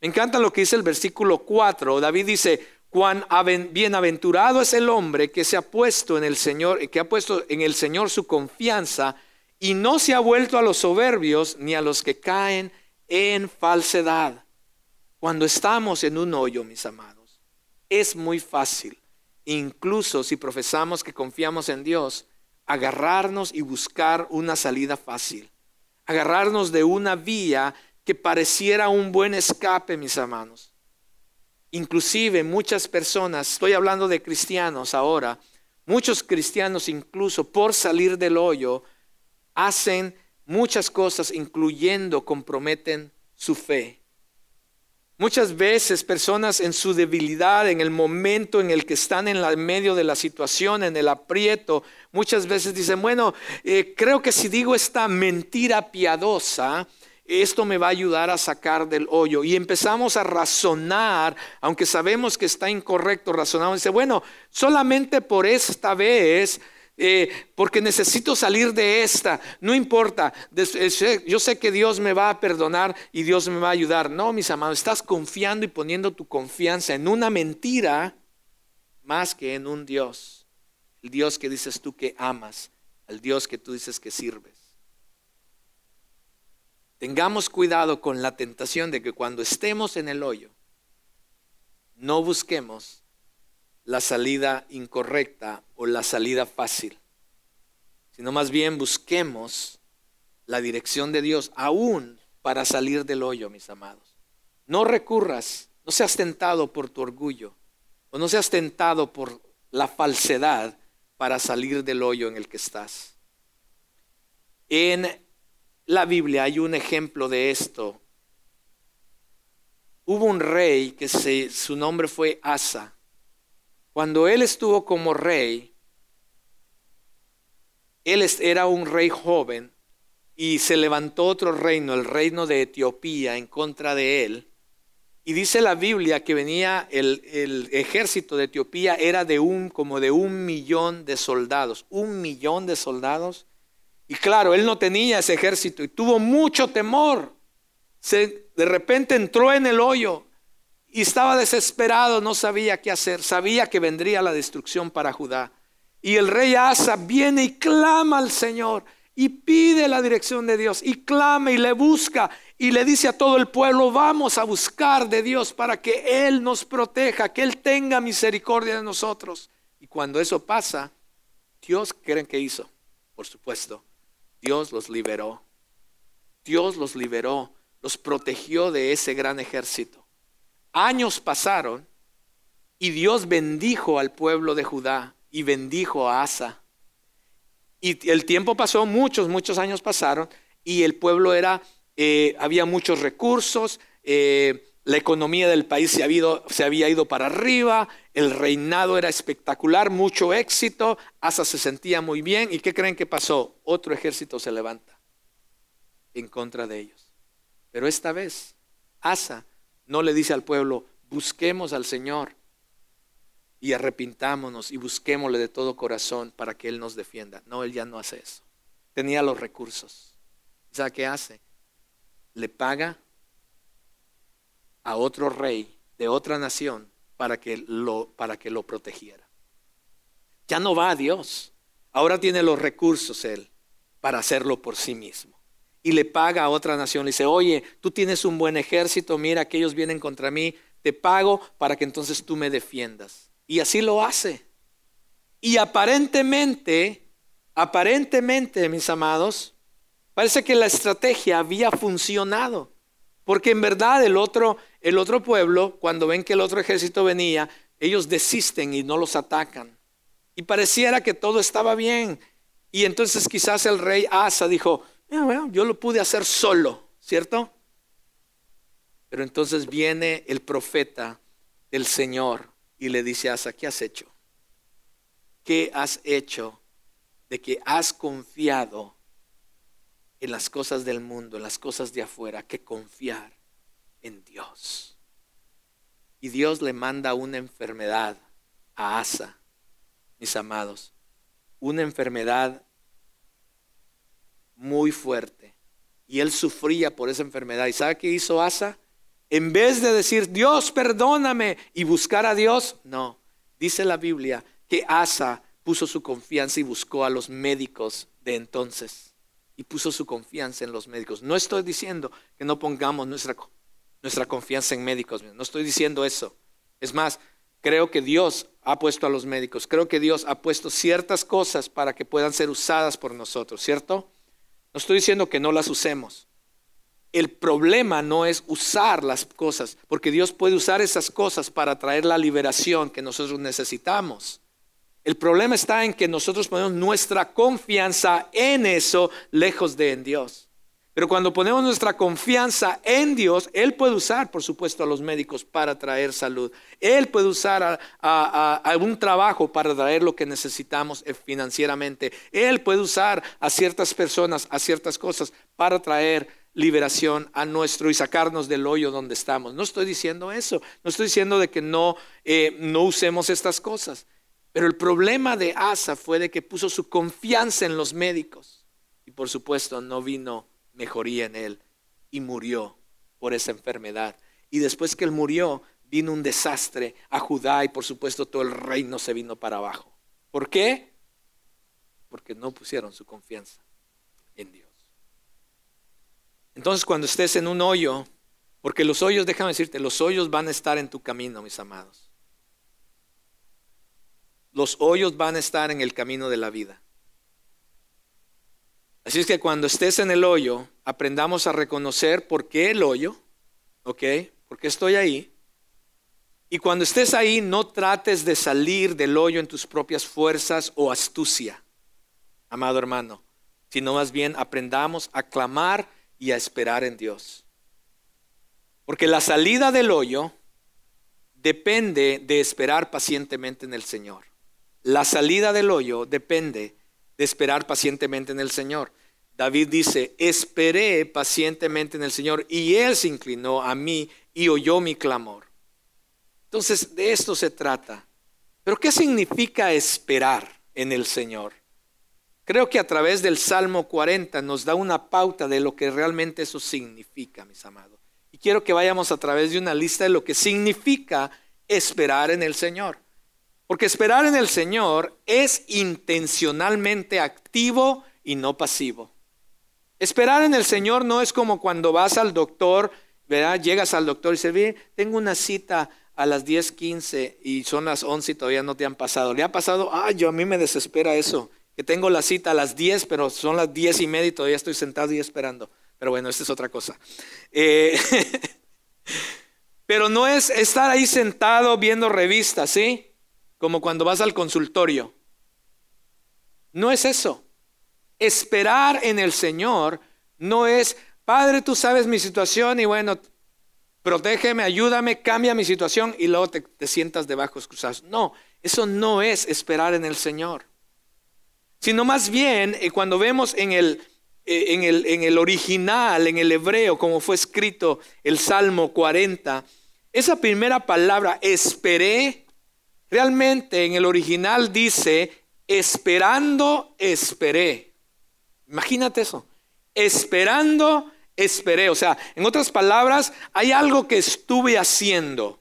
Me encanta lo que dice el versículo 4. David dice, cuán bienaventurado es el hombre que se ha puesto en el Señor, que ha puesto en el Señor su confianza y no se ha vuelto a los soberbios ni a los que caen en falsedad. Cuando estamos en un hoyo, mis amados, es muy fácil, incluso si profesamos que confiamos en Dios, agarrarnos y buscar una salida fácil, agarrarnos de una vía que pareciera un buen escape, mis hermanos. Inclusive muchas personas, estoy hablando de cristianos ahora, muchos cristianos incluso por salir del hoyo hacen muchas cosas, incluyendo comprometen su fe. Muchas veces personas en su debilidad, en el momento en el que están en el medio de la situación, en el aprieto, muchas veces dicen, bueno, eh, creo que si digo esta mentira piadosa, esto me va a ayudar a sacar del hoyo. Y empezamos a razonar, aunque sabemos que está incorrecto, razonamos y dice, bueno, solamente por esta vez, eh, porque necesito salir de esta, no importa, eh, yo sé que Dios me va a perdonar y Dios me va a ayudar. No, mis amados, estás confiando y poniendo tu confianza en una mentira más que en un Dios. El Dios que dices tú que amas, el Dios que tú dices que sirves. Tengamos cuidado con la tentación de que cuando estemos en el hoyo, no busquemos la salida incorrecta o la salida fácil, sino más bien busquemos la dirección de Dios aún para salir del hoyo, mis amados. No recurras, no seas tentado por tu orgullo o no seas tentado por la falsedad para salir del hoyo en el que estás. En la Biblia hay un ejemplo de esto. Hubo un rey que su nombre fue Asa. Cuando él estuvo como rey, él era un rey joven y se levantó otro reino, el reino de Etiopía, en contra de él. Y dice la Biblia que venía el, ejército de Etiopía era de un como de un millón de soldados, un millón de soldados y claro, él no tenía ese ejército y tuvo mucho temor. Se, de repente entró en el hoyo y estaba desesperado, no sabía qué hacer, sabía que vendría la destrucción para Judá. Y el rey Asa viene y clama al Señor y pide la dirección de Dios y clama y le busca y le dice a todo el pueblo, vamos a buscar de Dios para que Él nos proteja, que Él tenga misericordia de nosotros. Y cuando eso pasa, Dios, ¿creen que hizo? Por supuesto, Dios los liberó. Dios los liberó, los protegió de ese gran ejército. Años pasaron y Dios bendijo al pueblo de Judá y bendijo a Asa. Y el tiempo pasó, muchos, muchos años pasaron y el pueblo era, eh, había muchos recursos, eh, la economía del país se había, ido, para arriba, el reinado era espectacular, mucho éxito, Asa se sentía muy bien. ¿Y qué creen que pasó? Otro ejército se levanta en contra de ellos. Pero esta vez, Asa no le dice al pueblo, busquemos al Señor y arrepintámonos y busquémosle de todo corazón para que Él nos defienda. No, Él ya no hace eso. Tenía los recursos. ¿Sabe qué hace? Le paga a otro rey de otra nación para que lo, para que lo protegiera. Ya no va a Dios. Ahora tiene los recursos él para hacerlo por sí mismo. Y le paga a otra nación. Le dice, oye, tú tienes un buen ejército, mira que ellos vienen contra mí, te pago para que entonces tú me defiendas. Y así lo hace. Y aparentemente, aparentemente, mis amados, parece que la estrategia había funcionado. Porque en verdad el otro, el otro pueblo, cuando ven que el otro ejército venía, ellos desisten y no los atacan. Y pareciera que todo estaba bien. Y entonces quizás el rey Asa dijo, yo lo pude hacer solo, ¿cierto? Pero entonces viene el profeta del Señor y le dice a Asa, ¿qué has hecho? ¿Qué has hecho de que has confiado en las cosas del mundo, en las cosas de afuera, que confiar en Dios. Y Dios le manda una enfermedad a Asa, mis amados, una enfermedad muy fuerte. Y él sufría por esa enfermedad. ¿Y sabe qué hizo Asa? en vez de decir, Dios, perdóname y buscar a Dios, no. Dice la Biblia que Asa puso su confianza y buscó a los médicos de entonces. Y puso su confianza en los médicos. No estoy diciendo que no pongamos nuestra, nuestra confianza en médicos. No estoy diciendo eso. Es más, creo que Dios ha puesto a los médicos. Creo que Dios ha puesto ciertas cosas para que puedan ser usadas por nosotros, ¿cierto? No estoy diciendo que no las usemos. El problema no es usar las cosas, porque Dios puede usar esas cosas para traer la liberación que nosotros necesitamos. El problema está en que nosotros ponemos nuestra confianza en eso lejos de en Dios. Pero cuando ponemos nuestra confianza en Dios, Él puede usar, por supuesto, a los médicos para traer salud. Él puede usar a, algún trabajo para traer lo que necesitamos financieramente. Él puede usar a ciertas personas, a ciertas cosas para traer liberación a nuestro y sacarnos del hoyo donde estamos. No estoy diciendo eso. No estoy diciendo de que no, eh, no usemos estas cosas. Pero el problema de Asa fue de que puso su confianza en los médicos. Y por supuesto no vino mejoría en él y murió por esa enfermedad. Y después que él murió, vino un desastre a Judá y por supuesto todo el reino se vino para abajo. ¿Por qué? Porque no pusieron su confianza en Dios. Entonces cuando estés en un hoyo, porque los hoyos, déjame decirte, los hoyos van a estar en tu camino, mis amados. Los hoyos van a estar en el camino de la vida. Así es que cuando estés en el hoyo, aprendamos a reconocer por qué el hoyo, ¿ok? ¿Por qué estoy ahí? Y cuando estés ahí, no trates de salir del hoyo en tus propias fuerzas o astucia, amado hermano, sino más bien aprendamos a clamar y a esperar en Dios. Porque la salida del hoyo depende de esperar pacientemente en el Señor. La salida del hoyo depende de esperar pacientemente en el Señor. David dice, esperé pacientemente en el Señor y Él se inclinó a mí y oyó mi clamor. Entonces, de esto se trata. Pero ¿qué significa esperar en el Señor? Creo que a través del Salmo 40 nos da una pauta de lo que realmente eso significa, mis amados. Y quiero que vayamos a través de una lista de lo que significa esperar en el Señor. Porque esperar en el Señor es intencionalmente activo y no pasivo. Esperar en el Señor no es como cuando vas al doctor, ¿verdad? Llegas al doctor y dices, tengo una cita a las 10:15 y son las 11 y todavía no te han pasado. ¿Le ha pasado? Ay, yo a mí me desespera eso, que tengo la cita a las 10, pero son las 10 y media y todavía estoy sentado y esperando. Pero bueno, esta es otra cosa. Eh, pero no es estar ahí sentado viendo revistas, ¿sí? Como cuando vas al consultorio. No es eso. Esperar en el Señor no es, Padre, tú sabes mi situación y bueno, protégeme, ayúdame, cambia mi situación y luego te, sientas debajo cruzados. No, eso no es esperar en el Señor. Sino más bien, eh, cuando vemos en el, eh, en, el, en el original, en el hebreo, como fue escrito el Salmo 40, esa primera palabra, esperé, Realmente en el original dice, esperando, esperé. Imagínate eso. Esperando, esperé. O sea, en otras palabras, hay algo que estuve haciendo.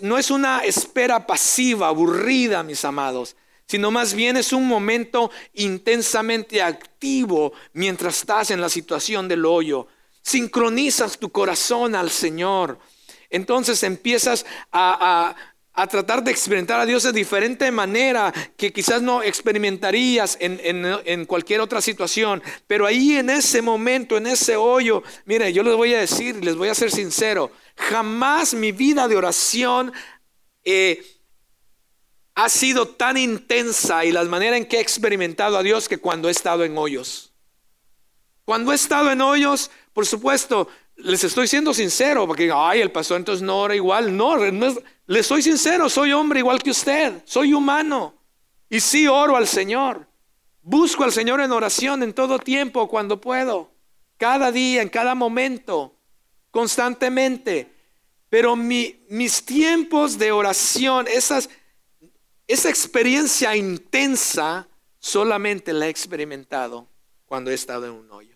No es una espera pasiva, aburrida, mis amados, sino más bien es un momento intensamente activo mientras estás en la situación del hoyo. Sincronizas tu corazón al Señor. Entonces empiezas a, a tratar de experimentar a Dios de diferente manera que quizás no experimentarías en, cualquier otra situación. Pero ahí en ese momento, en ese hoyo, mire, yo les voy a decir, les voy a ser sincero, jamás mi vida de oración eh, ha sido tan intensa y la manera en que he experimentado a Dios que cuando he estado en hoyos. Cuando he estado en hoyos, por supuesto, les estoy siendo sincero, porque, ay, el pastor entonces no ora igual. No, les soy sincero, soy hombre igual que usted, soy humano. Y sí oro al Señor. Busco al Señor en oración en todo tiempo, cuando puedo. Cada día, en cada momento, constantemente. Pero mis tiempos de oración, esa experiencia intensa, solamente la he experimentado cuando he estado en un hoyo.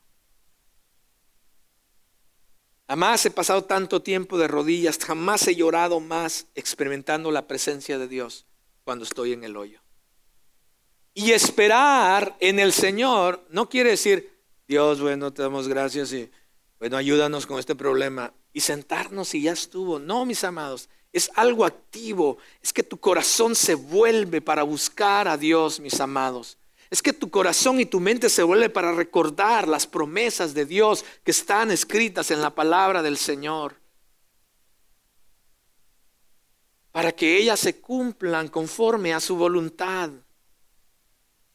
Jamás he pasado tanto tiempo de rodillas, jamás he llorado más experimentando la presencia de Dios cuando estoy en el hoyo. Y esperar en el Señor no quiere decir, Dios, bueno, te damos gracias y bueno, ayúdanos con este problema. Y sentarnos y ya estuvo. No, mis amados, es algo activo. Es que tu corazón se vuelve para buscar a Dios, mis amados. Es que tu corazón y tu mente se vuelve para recordar las promesas de Dios que están escritas en la palabra del Señor. Para que ellas se cumplan conforme a su voluntad.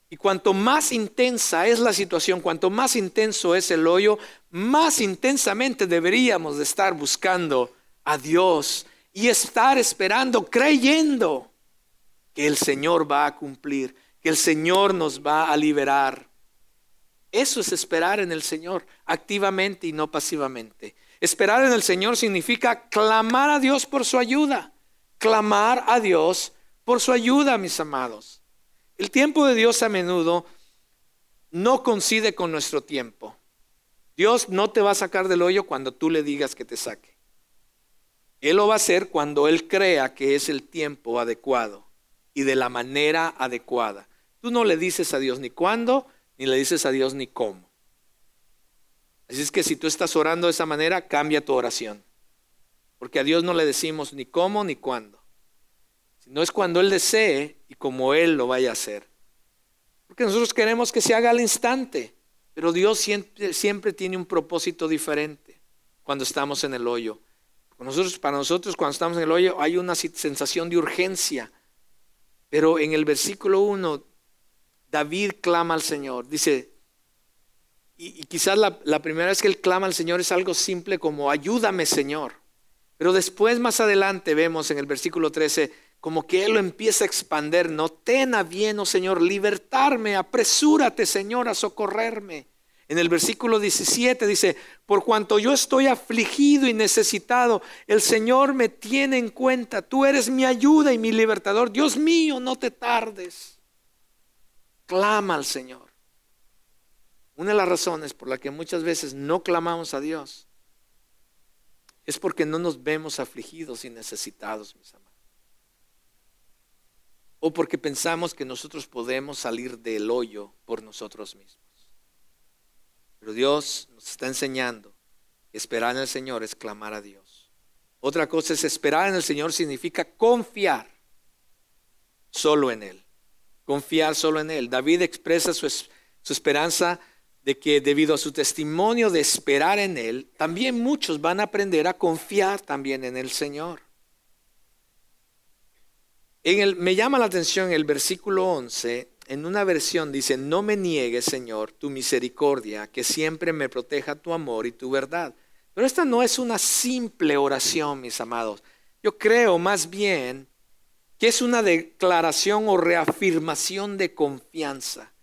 Y cuanto más intensa es la situación, cuanto más intenso es el hoyo, más intensamente deberíamos de estar buscando a Dios y estar esperando, creyendo que el Señor va a cumplir, que el Señor nos va a liberar. Eso es esperar en el Señor, activamente y no pasivamente. Esperar en el Señor significa clamar a Dios por su ayuda, clamar a Dios por su ayuda, mis amados. El tiempo de Dios a menudo no coincide con nuestro tiempo. Dios no te va a sacar del hoyo cuando tú le digas que te saque. Él lo va a hacer cuando Él crea que es el tiempo adecuado y de la manera adecuada. Tú no le dices a Dios ni cuándo, ni le dices a Dios ni cómo. Así es que si tú estás orando de esa manera, cambia tu oración. Porque a Dios no le decimos ni cómo ni cuándo. No es cuando Él desee y como Él lo vaya a hacer. Porque nosotros queremos que se haga al instante, pero Dios siempre, tiene un propósito diferente cuando estamos en el hoyo. Nosotros, para nosotros cuando estamos en el hoyo hay una sensación de urgencia. Pero en el versículo 1, David clama al Señor. Dice, y, quizás la, primera vez que él clama al Señor es algo simple como, ayúdame Señor. Pero después, más adelante, vemos en el versículo 13, como que Él lo empieza a expander. No ten a bien, oh Señor, libertarme, apresúrate, Señor, a socorrerme. En el versículo 17 dice, por cuanto yo estoy afligido y necesitado, el Señor me tiene en cuenta. Tú eres mi ayuda y mi libertador. Dios mío, no te tardes. Clama al Señor. Una de las razones por la que muchas veces no clamamos a Dios es porque no nos vemos afligidos y necesitados, mis amados o porque pensamos que nosotros podemos salir del hoyo por nosotros mismos. Pero Dios nos está enseñando que esperar en el Señor es clamar a Dios. Otra cosa es esperar en el Señor significa confiar solo en Él. Confiar solo en Él. David expresa su, su esperanza de que debido a su testimonio de esperar en Él, también muchos van a aprender a confiar también en el Señor me llama la atención el versículo 11, en una versión dice, no me niegues, Señor, tu misericordia, que siempre me proteja tu amor y tu verdad. Pero esta no es una simple oración, mis amados. Yo creo más bien que es una declaración o reafirmación de confianza.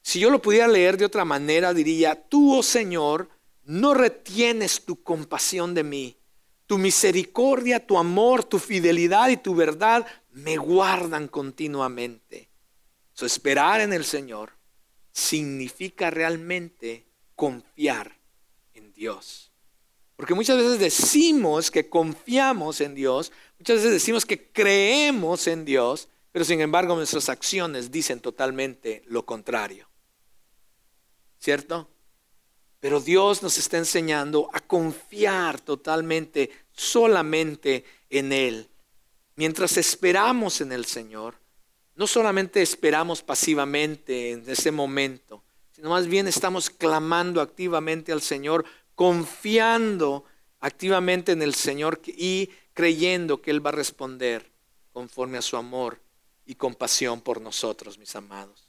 Si yo lo pudiera leer de otra manera, diría, tú, oh Señor, no retienes tu compasión de mí. Tu misericordia, tu amor, tu fidelidad y tu verdad me guardan continuamente. So, esperar en el Señor significa realmente confiar en Dios. Porque muchas veces decimos que confiamos en Dios, muchas veces decimos que creemos en Dios, pero sin embargo nuestras acciones dicen totalmente lo contrario. ¿Cierto? Pero Dios nos está enseñando a confiar totalmente, solamente en Él. Mientras esperamos en el Señor, no solamente esperamos pasivamente en ese momento, sino más bien estamos clamando activamente al Señor, confiando activamente en el Señor y creyendo que Él va a responder conforme a su amor y compasión por nosotros, mis amados.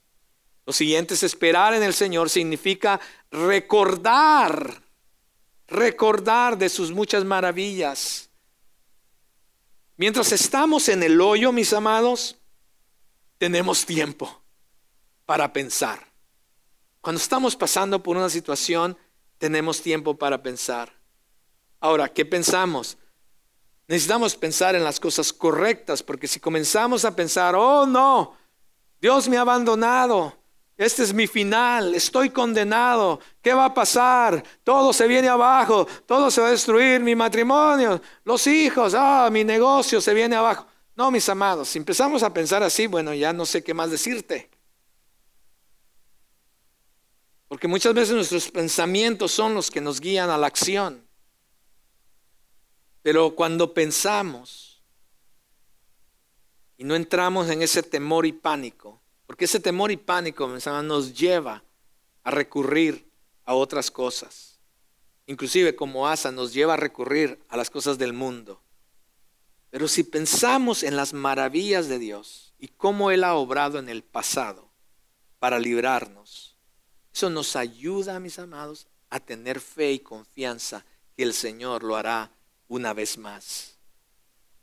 Lo siguiente es esperar en el Señor, significa recordar, recordar de sus muchas maravillas Mientras estamos en el hoyo, mis amados, tenemos tiempo para pensar. Cuando estamos pasando por una situación, tenemos tiempo para pensar. Ahora, ¿qué pensamos? Necesitamos pensar en las cosas correctas, porque si comenzamos a pensar, oh no, Dios me ha abandonado, Este es mi final, estoy condenado. ¿Qué va a pasar? Todo se viene abajo, todo se va a destruir, mi matrimonio, los hijos, ah, mi negocio se viene abajo. No, mis amados, si empezamos a pensar así, bueno, ya no sé qué más decirte. Porque muchas veces nuestros pensamientos son los que nos guían a la acción. Pero cuando pensamos y no entramos en ese temor y pánico, porque ese temor y pánico nos lleva a recurrir a otras cosas. Inclusive como Asa nos lleva a recurrir a las cosas del mundo. Pero si pensamos en las maravillas de Dios y cómo Él ha obrado en el pasado para librarnos, eso nos ayuda, mis amados, a tener fe y confianza que el Señor lo hará una vez más.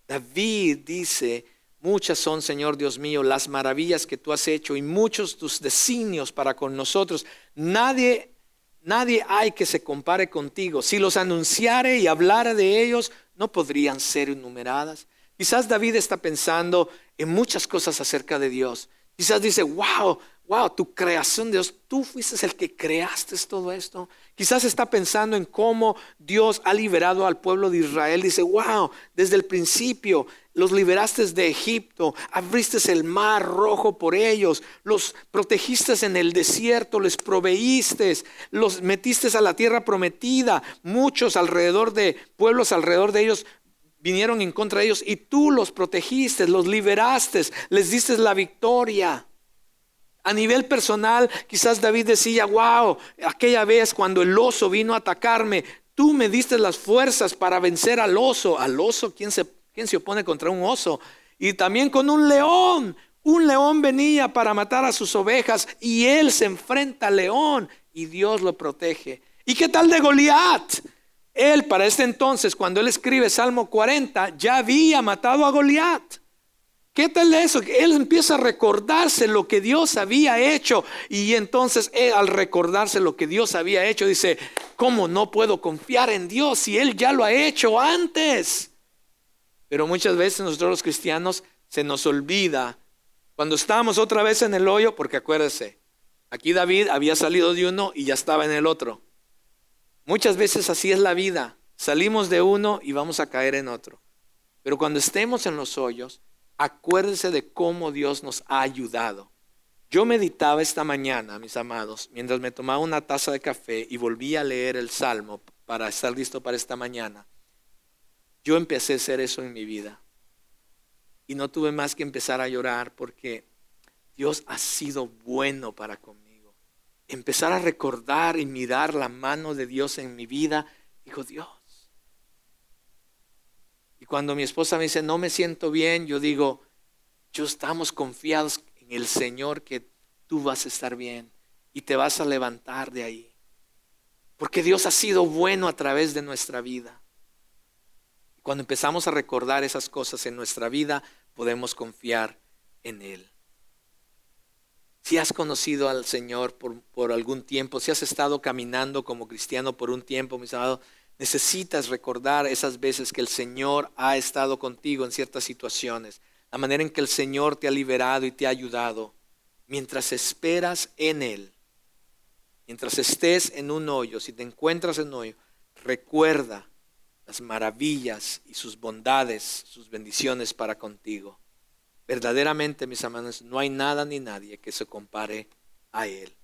David dice, Muchas son, Señor Dios mío, las maravillas que tú has hecho y muchos tus designios para con nosotros. Nadie, nadie hay que se compare contigo. Si los anunciare y hablara de ellos, no podrían ser enumeradas. Quizás David está pensando en muchas cosas acerca de Dios. Quizás dice, wow, wow, tu creación, Dios, tú fuiste el que creaste todo esto. Quizás está pensando en cómo Dios ha liberado al pueblo de Israel. Dice, wow, desde el principio los liberaste de Egipto, abriste el mar rojo por ellos, los protegiste en el desierto, les proveíste, los metiste a la tierra prometida. Muchos alrededor de pueblos alrededor de ellos vinieron en contra de ellos y tú los protegiste, los liberaste, les diste la victoria. A nivel personal, quizás David decía, wow, aquella vez cuando el oso vino a atacarme, tú me diste las fuerzas para vencer al oso. Al oso, ¿quién se, quién se opone contra un oso? Y también con un león. Un león venía para matar a sus ovejas y él se enfrenta al león y Dios lo protege. ¿Y qué tal de Goliat? Él para este entonces, cuando él escribe Salmo 40, ya había matado a Goliat. ¿Qué tal eso? Él empieza a recordarse lo que Dios había hecho y entonces él, al recordarse lo que Dios había hecho dice, ¿cómo no puedo confiar en Dios si Él ya lo ha hecho antes? Pero muchas veces nosotros los cristianos se nos olvida cuando estamos otra vez en el hoyo, porque acuérdese, aquí David había salido de uno y ya estaba en el otro. Muchas veces así es la vida, salimos de uno y vamos a caer en otro. Pero cuando estemos en los hoyos, acuérdense de cómo Dios nos ha ayudado. Yo meditaba esta mañana, mis amados, mientras me tomaba una taza de café y volví a leer el Salmo para estar listo para esta mañana. Yo empecé a hacer eso en mi vida. Y no tuve más que empezar a llorar porque Dios ha sido bueno para conmigo. Empezar a recordar y mirar la mano de Dios en mi vida. Dijo Dios, cuando mi esposa me dice, no me siento bien, yo digo, yo estamos confiados en el Señor que tú vas a estar bien y te vas a levantar de ahí. Porque Dios ha sido bueno a través de nuestra vida. Cuando empezamos a recordar esas cosas en nuestra vida, podemos confiar en Él. Si has conocido al Señor por, por, algún tiempo, si has estado caminando como cristiano por un tiempo, mis amados, Necesitas recordar esas veces que el Señor ha estado contigo en ciertas situaciones, la manera en que el Señor te ha liberado y te ha ayudado. Mientras esperas en Él, mientras estés en un hoyo, si te encuentras en un hoyo, recuerda las maravillas y sus bondades, sus bendiciones para contigo. Verdaderamente, mis amados, no hay nada ni nadie que se compare a Él.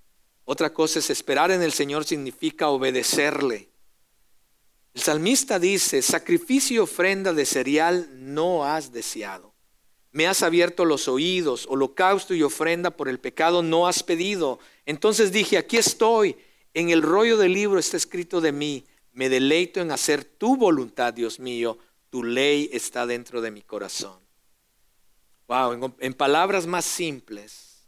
Otra cosa es esperar en el Señor significa obedecerle. El salmista dice, sacrificio y ofrenda de cereal no has deseado. Me has abierto los oídos, holocausto y ofrenda por el pecado no has pedido. Entonces dije, aquí estoy, en el rollo del libro está escrito de mí, me deleito en hacer tu voluntad, Dios mío, tu ley está dentro de mi corazón. Wow, en, palabras más simples,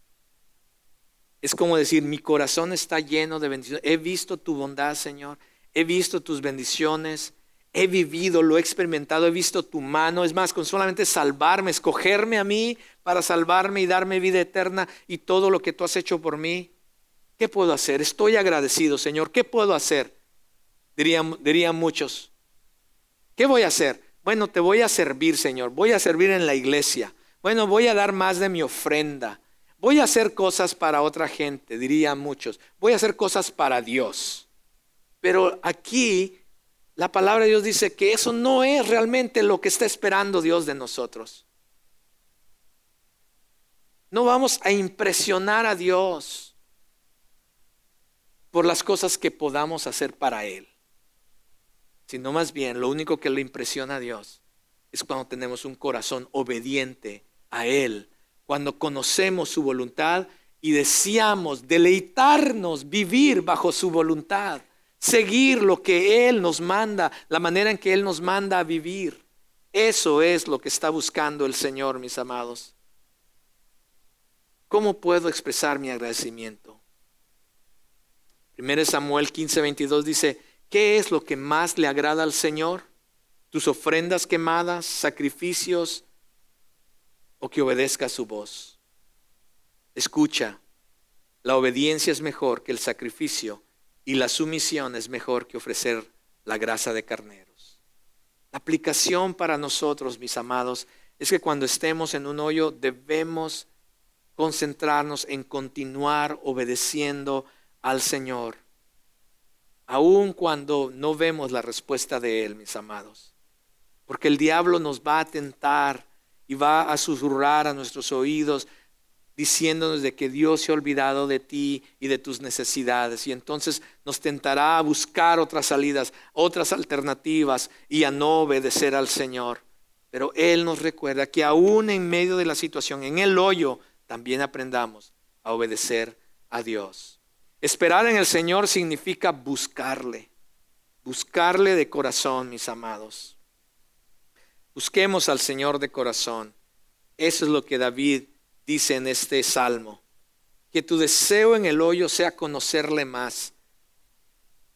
es como decir, mi corazón está lleno de bendiciones. He visto tu bondad, Señor he visto tus bendiciones, he vivido, lo he experimentado, he visto tu mano. Es más, con solamente salvarme, escogerme a mí para salvarme y darme vida eterna y todo lo que tú has hecho por mí. ¿Qué puedo hacer? Estoy agradecido, Señor. ¿Qué puedo hacer? Dirían, dirían muchos. ¿Qué voy a hacer? Bueno, te voy a servir, Señor. Voy a servir en la iglesia. Bueno, voy a dar más de mi ofrenda. voy a hacer cosas para otra gente, dirían muchos, voy a hacer cosas para Dios. Pero aquí la palabra de Dios dice que eso no es realmente lo que está esperando Dios de nosotros. No vamos a impresionar a Dios por las cosas que podamos hacer para Él, sino más bien lo único que le impresiona a Dios es cuando tenemos un corazón obediente a Él, cuando conocemos su voluntad y deseamos deleitarnos, vivir bajo su voluntad, seguir lo que Él nos manda, la manera en que Él nos manda a vivir. Eso es lo que está buscando el Señor, mis amados. ¿Cómo puedo expresar mi agradecimiento? 1 Samuel 15, 22 dice, ¿qué es lo que más le agrada al Señor? ¿Tus ofrendas quemadas, sacrificios o que obedezca su voz? Escucha, la obediencia es mejor que el sacrificio y la sumisión es mejor que ofrecer la grasa de carneros. La aplicación para nosotros, mis amados, es que cuando estemos en un hoyo debemos concentrarnos en continuar obedeciendo al Señor, aun cuando no vemos la respuesta de Él, mis amados. Porque el diablo nos va a tentar y va a susurrar a nuestros oídos diciéndonos de que Dios se ha olvidado de ti y de tus necesidades. Y entonces nos tentará a buscar otras salidas, otras alternativas y a no obedecer al Señor. Pero Él nos recuerda que aún en medio de la situación, en el hoyo, también aprendamos a obedecer a Dios. Esperar en el Señor significa buscarle, buscarle de corazón, mis amados. Busquemos al Señor de corazón. Eso es lo que David dice en este salmo. Que tu deseo en el hoyo sea conocerle más.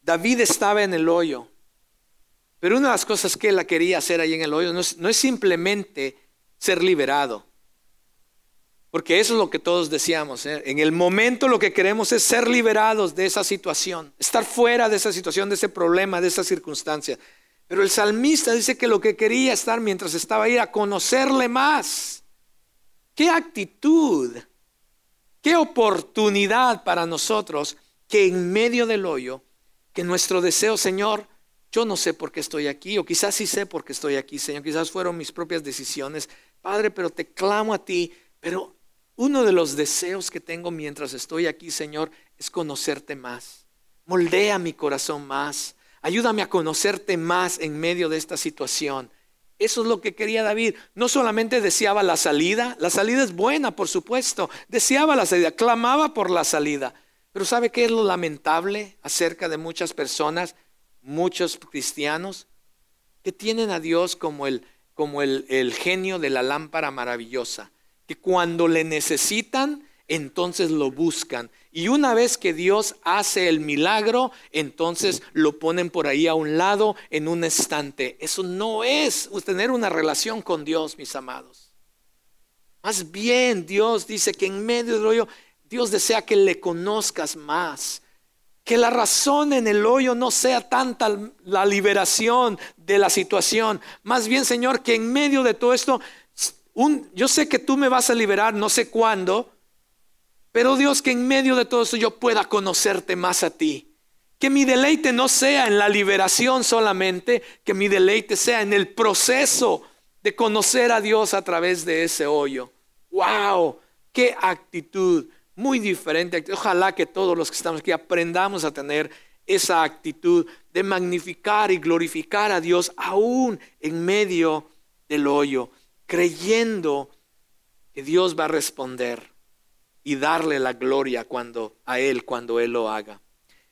David estaba en el hoyo, pero una de las cosas que él quería hacer ahí en el hoyo no es, simplemente ser liberado. Porque eso es lo que todos decíamos. ¿eh? En el momento lo que queremos es ser liberados de esa situación, estar fuera de esa situación, de ese problema, de esa circunstancia. Pero el salmista dice que lo que quería estar mientras estaba ahí era conocerle más. Qué actitud, qué oportunidad para nosotros que en medio del hoyo, que nuestro deseo, Señor, yo no sé por qué estoy aquí, o quizás sí sé por qué estoy aquí, Señor, quizás fueron mis propias decisiones, Padre, pero te clamo a ti, pero uno de los deseos que tengo mientras estoy aquí, Señor, es conocerte más. Moldea mi corazón más. Ayúdame a conocerte más en medio de esta situación. Eso es lo que quería David. No solamente deseaba la salida, la salida es buena, por supuesto. Deseaba la salida, clamaba por la salida. Pero ¿sabe qué es lo lamentable acerca de muchas personas, muchos cristianos, que tienen a Dios como el, como el, el genio de la lámpara maravillosa? que cuando le necesitan, entonces lo buscan. Y una vez que Dios hace el milagro, entonces lo ponen por ahí a un lado en un estante. Eso no es tener una relación con Dios, mis amados. Más bien Dios dice que en medio del hoyo, Dios desea que le conozcas más. Que la razón en el hoyo no sea tanta la liberación de la situación. Más bien, Señor, que en medio de todo esto yo sé que tú me vas a liberar, no sé cuándo, pero Dios, que en medio de todo eso yo pueda conocerte más a ti. Que mi deleite no sea en la liberación solamente, que mi deleite sea en el proceso de conocer a Dios a través de ese hoyo. ¡Wow! ¡Qué actitud! Muy diferente. Ojalá que todos los que estamos aquí aprendamos a tener esa actitud de magnificar y glorificar a Dios aún en medio del hoyo creyendo que Dios va a responder y darle la gloria cuando a él cuando él lo haga.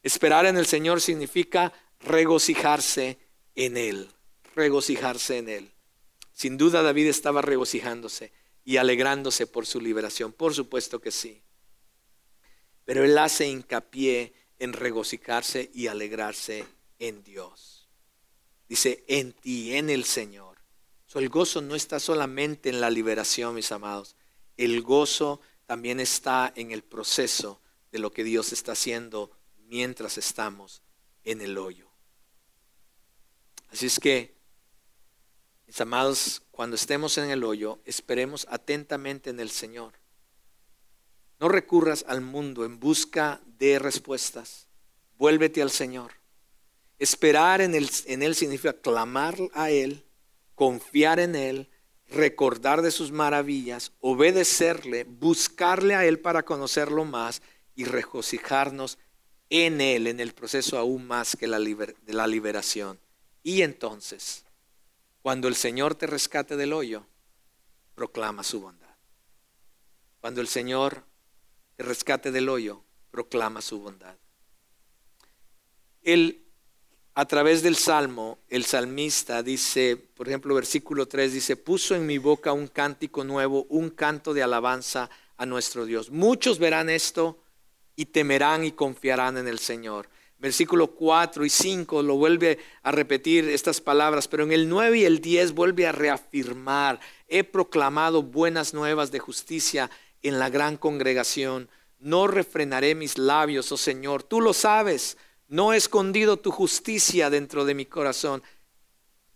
Esperar en el Señor significa regocijarse en él, regocijarse en él. Sin duda David estaba regocijándose y alegrándose por su liberación, por supuesto que sí. Pero él hace hincapié en regocijarse y alegrarse en Dios. Dice, en ti, en el Señor el gozo no está solamente en la liberación, mis amados. El gozo también está en el proceso de lo que Dios está haciendo mientras estamos en el hoyo. Así es que, mis amados, cuando estemos en el hoyo, esperemos atentamente en el Señor. No recurras al mundo en busca de respuestas. Vuélvete al Señor. Esperar en él, en él significa clamar a Él, confiar en Él, recordar de sus maravillas, obedecerle, buscarle a Él para conocerlo más y regocijarnos en Él, en el proceso aún más que la de la liberación. Y entonces, cuando el Señor te rescate del hoyo, proclama su bondad. Cuando el Señor te rescate del hoyo, proclama su bondad. Él, a través del Salmo, el salmista dice, por ejemplo, versículo 3 dice, puso en mi boca un cántico nuevo, un canto de alabanza a nuestro Dios. Muchos verán esto y temerán y confiarán en el Señor. Versículo 4 y 5 lo vuelve a repetir estas palabras, pero en el 9 y el 10 vuelve a reafirmar, he proclamado buenas nuevas de justicia en la gran congregación, no refrenaré mis labios, oh Señor, tú lo sabes, no he escondido tu justicia dentro de mi corazón,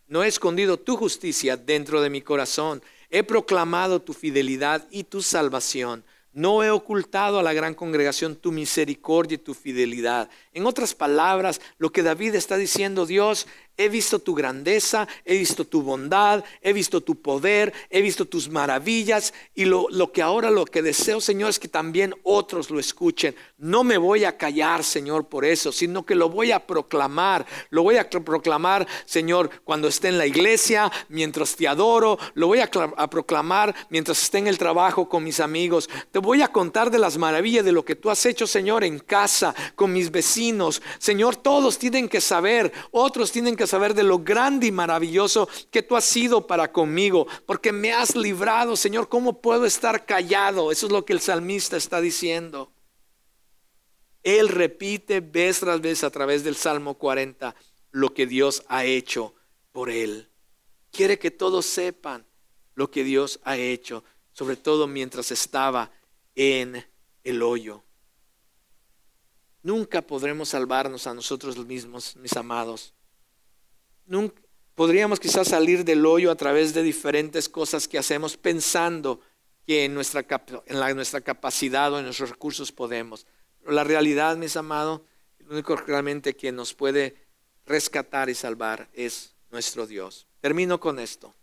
no he escondido tu justicia dentro de mi corazón, he proclamado tu fidelidad y tu salvación. No he ocultado a la gran congregación tu misericordia y tu fidelidad. En otras palabras, lo que David está diciendo, Dios, He visto tu grandeza, he visto tu bondad, he visto tu poder, he visto tus maravillas y lo, que ahora lo que deseo, Señor, es que también otros lo escuchen. No me voy a callar, Señor, por eso, sino que lo voy a proclamar. Lo voy a proclamar, Señor, cuando esté en la iglesia, mientras te adoro. Lo voy a, a proclamar mientras esté en el trabajo con mis amigos. Te voy a contar de las maravillas de lo que tú has hecho, Señor, en casa, con mis vecinos. Señor, todos tienen que saber, otros tienen que saber de lo grande y maravilloso que tú has sido para conmigo, porque me has librado, Señor. ¿Cómo puedo estar callado? Eso es lo que el salmista está diciendo. Él repite vez tras vez a través del Salmo 40 lo que Dios ha hecho por él. Quiere que todos sepan lo que Dios ha hecho, sobre todo mientras estaba en el hoyo. Nunca podremos salvarnos a nosotros mismos, mis amados podríamos quizás salir del hoyo a través de diferentes cosas que hacemos pensando que en nuestra, en nuestra capacidad o en nuestros recursos podemos. Pero la realidad, mis amados, lo único realmente que nos puede rescatar y salvar es nuestro Dios. Termino con esto.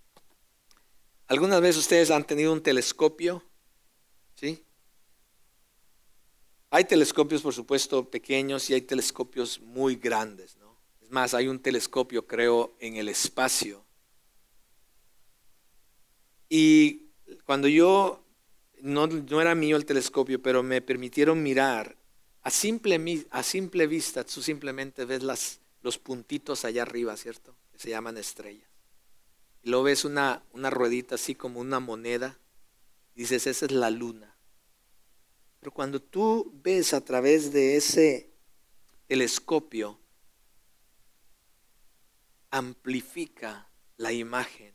¿Algunas veces ustedes han tenido un telescopio? ¿Sí? Hay telescopios, por supuesto, pequeños y hay telescopios muy grandes más, hay un telescopio, creo, en el espacio. Y cuando yo, no, era mío el telescopio, pero me permitieron mirar, a simple, a simple vista tú simplemente ves las, los puntitos allá arriba, ¿cierto? Que se llaman estrellas. Y luego ves una, una ruedita así como una moneda. dices, esa es la luna. Pero cuando tú ves a través de ese telescopio, amplifica la imagen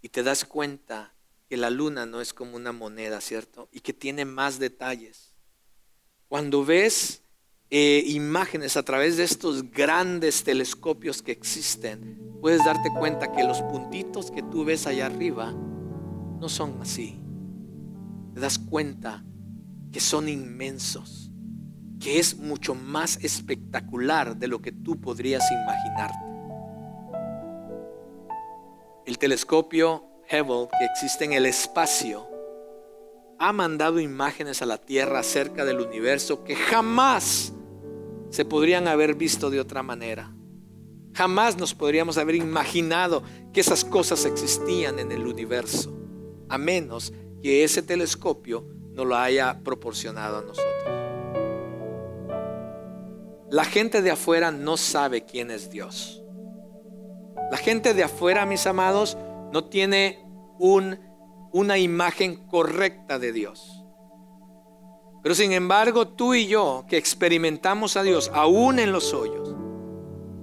y te das cuenta que la luna no es como una moneda, ¿cierto? Y que tiene más detalles. Cuando ves eh, imágenes a través de estos grandes telescopios que existen, puedes darte cuenta que los puntitos que tú ves allá arriba no son así. Te das cuenta que son inmensos, que es mucho más espectacular de lo que tú podrías imaginarte. El telescopio Hubble que existe en el espacio ha mandado imágenes a la Tierra acerca del universo que jamás se podrían haber visto de otra manera. Jamás nos podríamos haber imaginado que esas cosas existían en el universo, a menos que ese telescopio nos lo haya proporcionado a nosotros. La gente de afuera no sabe quién es Dios. La gente de afuera, mis amados, no tiene una imagen correcta de Dios. Pero sin embargo, tú y yo, que experimentamos a Dios aún en los hoyos,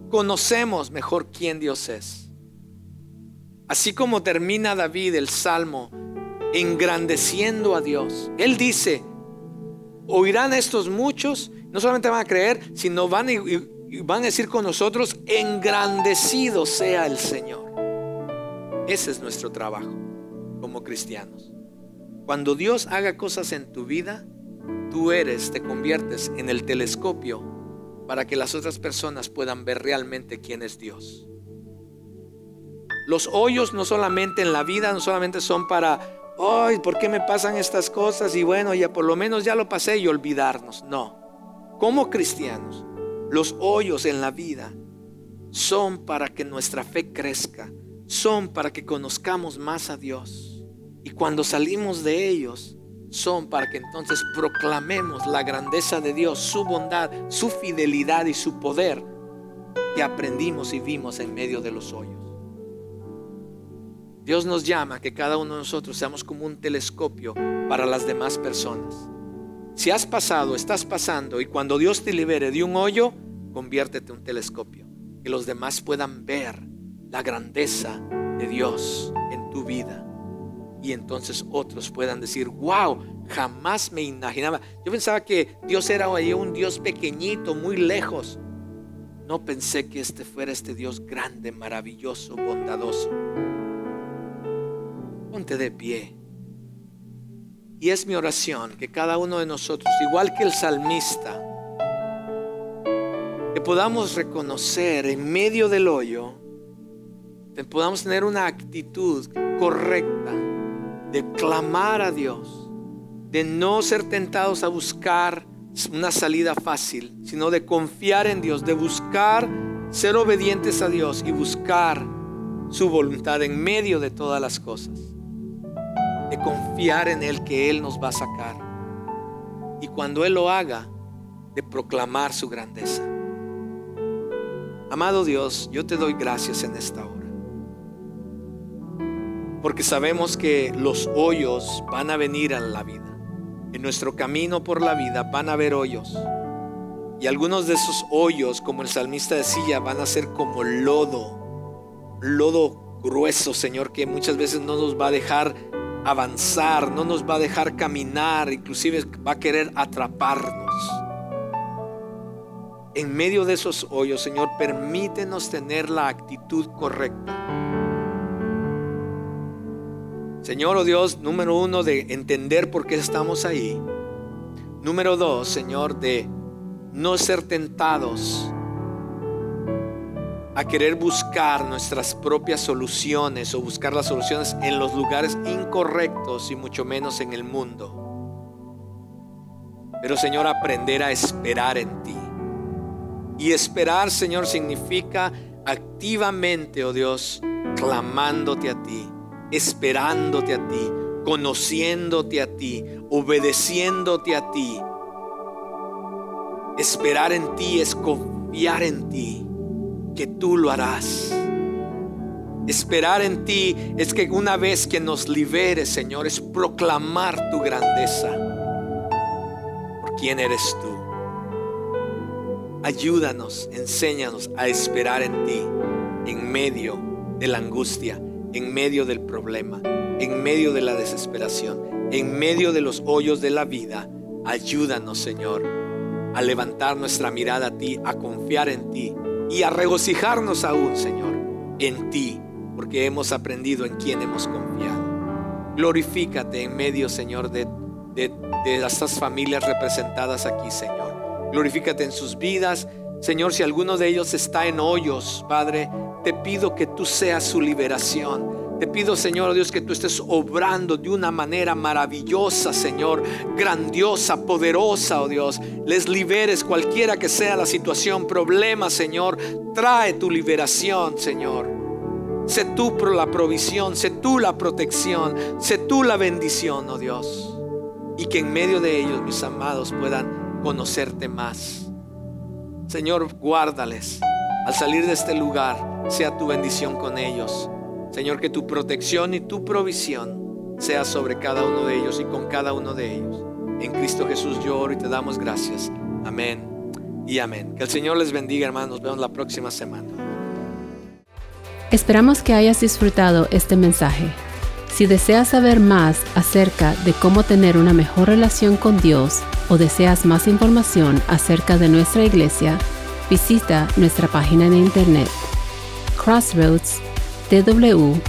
conocemos mejor quién Dios es. Así como termina David el Salmo engrandeciendo a Dios. Él dice, oirán estos muchos, no solamente van a creer, sino van y, y van a decir con nosotros, engrandecido sea el Señor. Ese es nuestro trabajo como cristianos. Cuando Dios haga cosas en tu vida, tú eres, te conviertes en el telescopio para que las otras personas puedan ver realmente quién es Dios. Los hoyos no solamente en la vida, no solamente son para, ay, ¿por qué me pasan estas cosas? Y bueno, ya por lo menos ya lo pasé y olvidarnos. No, como cristianos, los hoyos en la vida son para que nuestra fe crezca, son para que conozcamos más a Dios. Y cuando salimos de ellos, son para que entonces proclamemos la grandeza de Dios, su bondad, su fidelidad y su poder que aprendimos y vimos en medio de los hoyos. Dios nos llama a que cada uno de nosotros seamos como un telescopio para las demás personas. Si has pasado, estás pasando y cuando Dios te libere de un hoyo, conviértete en un telescopio. Que los demás puedan ver la grandeza de Dios en tu vida. Y entonces otros puedan decir, wow, jamás me imaginaba. Yo pensaba que Dios era un Dios pequeñito, muy lejos. No pensé que este fuera este Dios grande, maravilloso, bondadoso ponte de pie. Y es mi oración que cada uno de nosotros, igual que el salmista, que podamos reconocer en medio del hoyo, que podamos tener una actitud correcta de clamar a Dios, de no ser tentados a buscar una salida fácil, sino de confiar en Dios, de buscar ser obedientes a Dios y buscar su voluntad en medio de todas las cosas de confiar en Él que Él nos va a sacar. Y cuando Él lo haga, de proclamar su grandeza. Amado Dios, yo te doy gracias en esta hora. Porque sabemos que los hoyos van a venir a la vida. En nuestro camino por la vida van a haber hoyos. Y algunos de esos hoyos, como el salmista decía, van a ser como lodo. Lodo grueso, Señor, que muchas veces no nos va a dejar avanzar, no nos va a dejar caminar, inclusive va a querer atraparnos. En medio de esos hoyos, Señor, permítenos tener la actitud correcta. Señor, oh Dios, número uno, de entender por qué estamos ahí. Número dos, Señor, de no ser tentados a querer buscar nuestras propias soluciones o buscar las soluciones en los lugares incorrectos y mucho menos en el mundo. Pero Señor, aprender a esperar en ti. Y esperar, Señor, significa activamente, oh Dios, clamándote a ti, esperándote a ti, conociéndote a ti, obedeciéndote a ti. Esperar en ti es confiar en ti que tú lo harás. Esperar en ti es que una vez que nos liberes, Señor, es proclamar tu grandeza. Por quién eres tú. Ayúdanos, enséñanos a esperar en ti en medio de la angustia, en medio del problema, en medio de la desesperación, en medio de los hoyos de la vida. Ayúdanos, Señor, a levantar nuestra mirada a ti, a confiar en ti y a regocijarnos aún, Señor, en ti, porque hemos aprendido en quién hemos confiado. Glorifícate en medio, Señor, de, de, de estas familias representadas aquí, Señor. Glorifícate en sus vidas. Señor, si alguno de ellos está en hoyos, Padre, te pido que tú seas su liberación. Te pido, Señor oh Dios, que tú estés obrando de una manera maravillosa, Señor, grandiosa, poderosa, oh Dios. Les liberes cualquiera que sea la situación, problema, Señor. Trae tu liberación, Señor. Sé tú la provisión, sé tú la protección, sé tú la bendición, oh Dios. Y que en medio de ellos, mis amados, puedan conocerte más. Señor, guárdales. Al salir de este lugar, sea tu bendición con ellos. Señor, que tu protección y tu provisión sea sobre cada uno de ellos y con cada uno de ellos. En Cristo Jesús yo oro y te damos gracias. Amén y amén. Que el Señor les bendiga, hermanos. Nos vemos la próxima semana.
Esperamos que hayas disfrutado este mensaje. Si deseas saber más acerca de cómo tener una mejor relación con Dios o deseas más información acerca de nuestra iglesia, visita nuestra página de internet crossroads.com tww.org.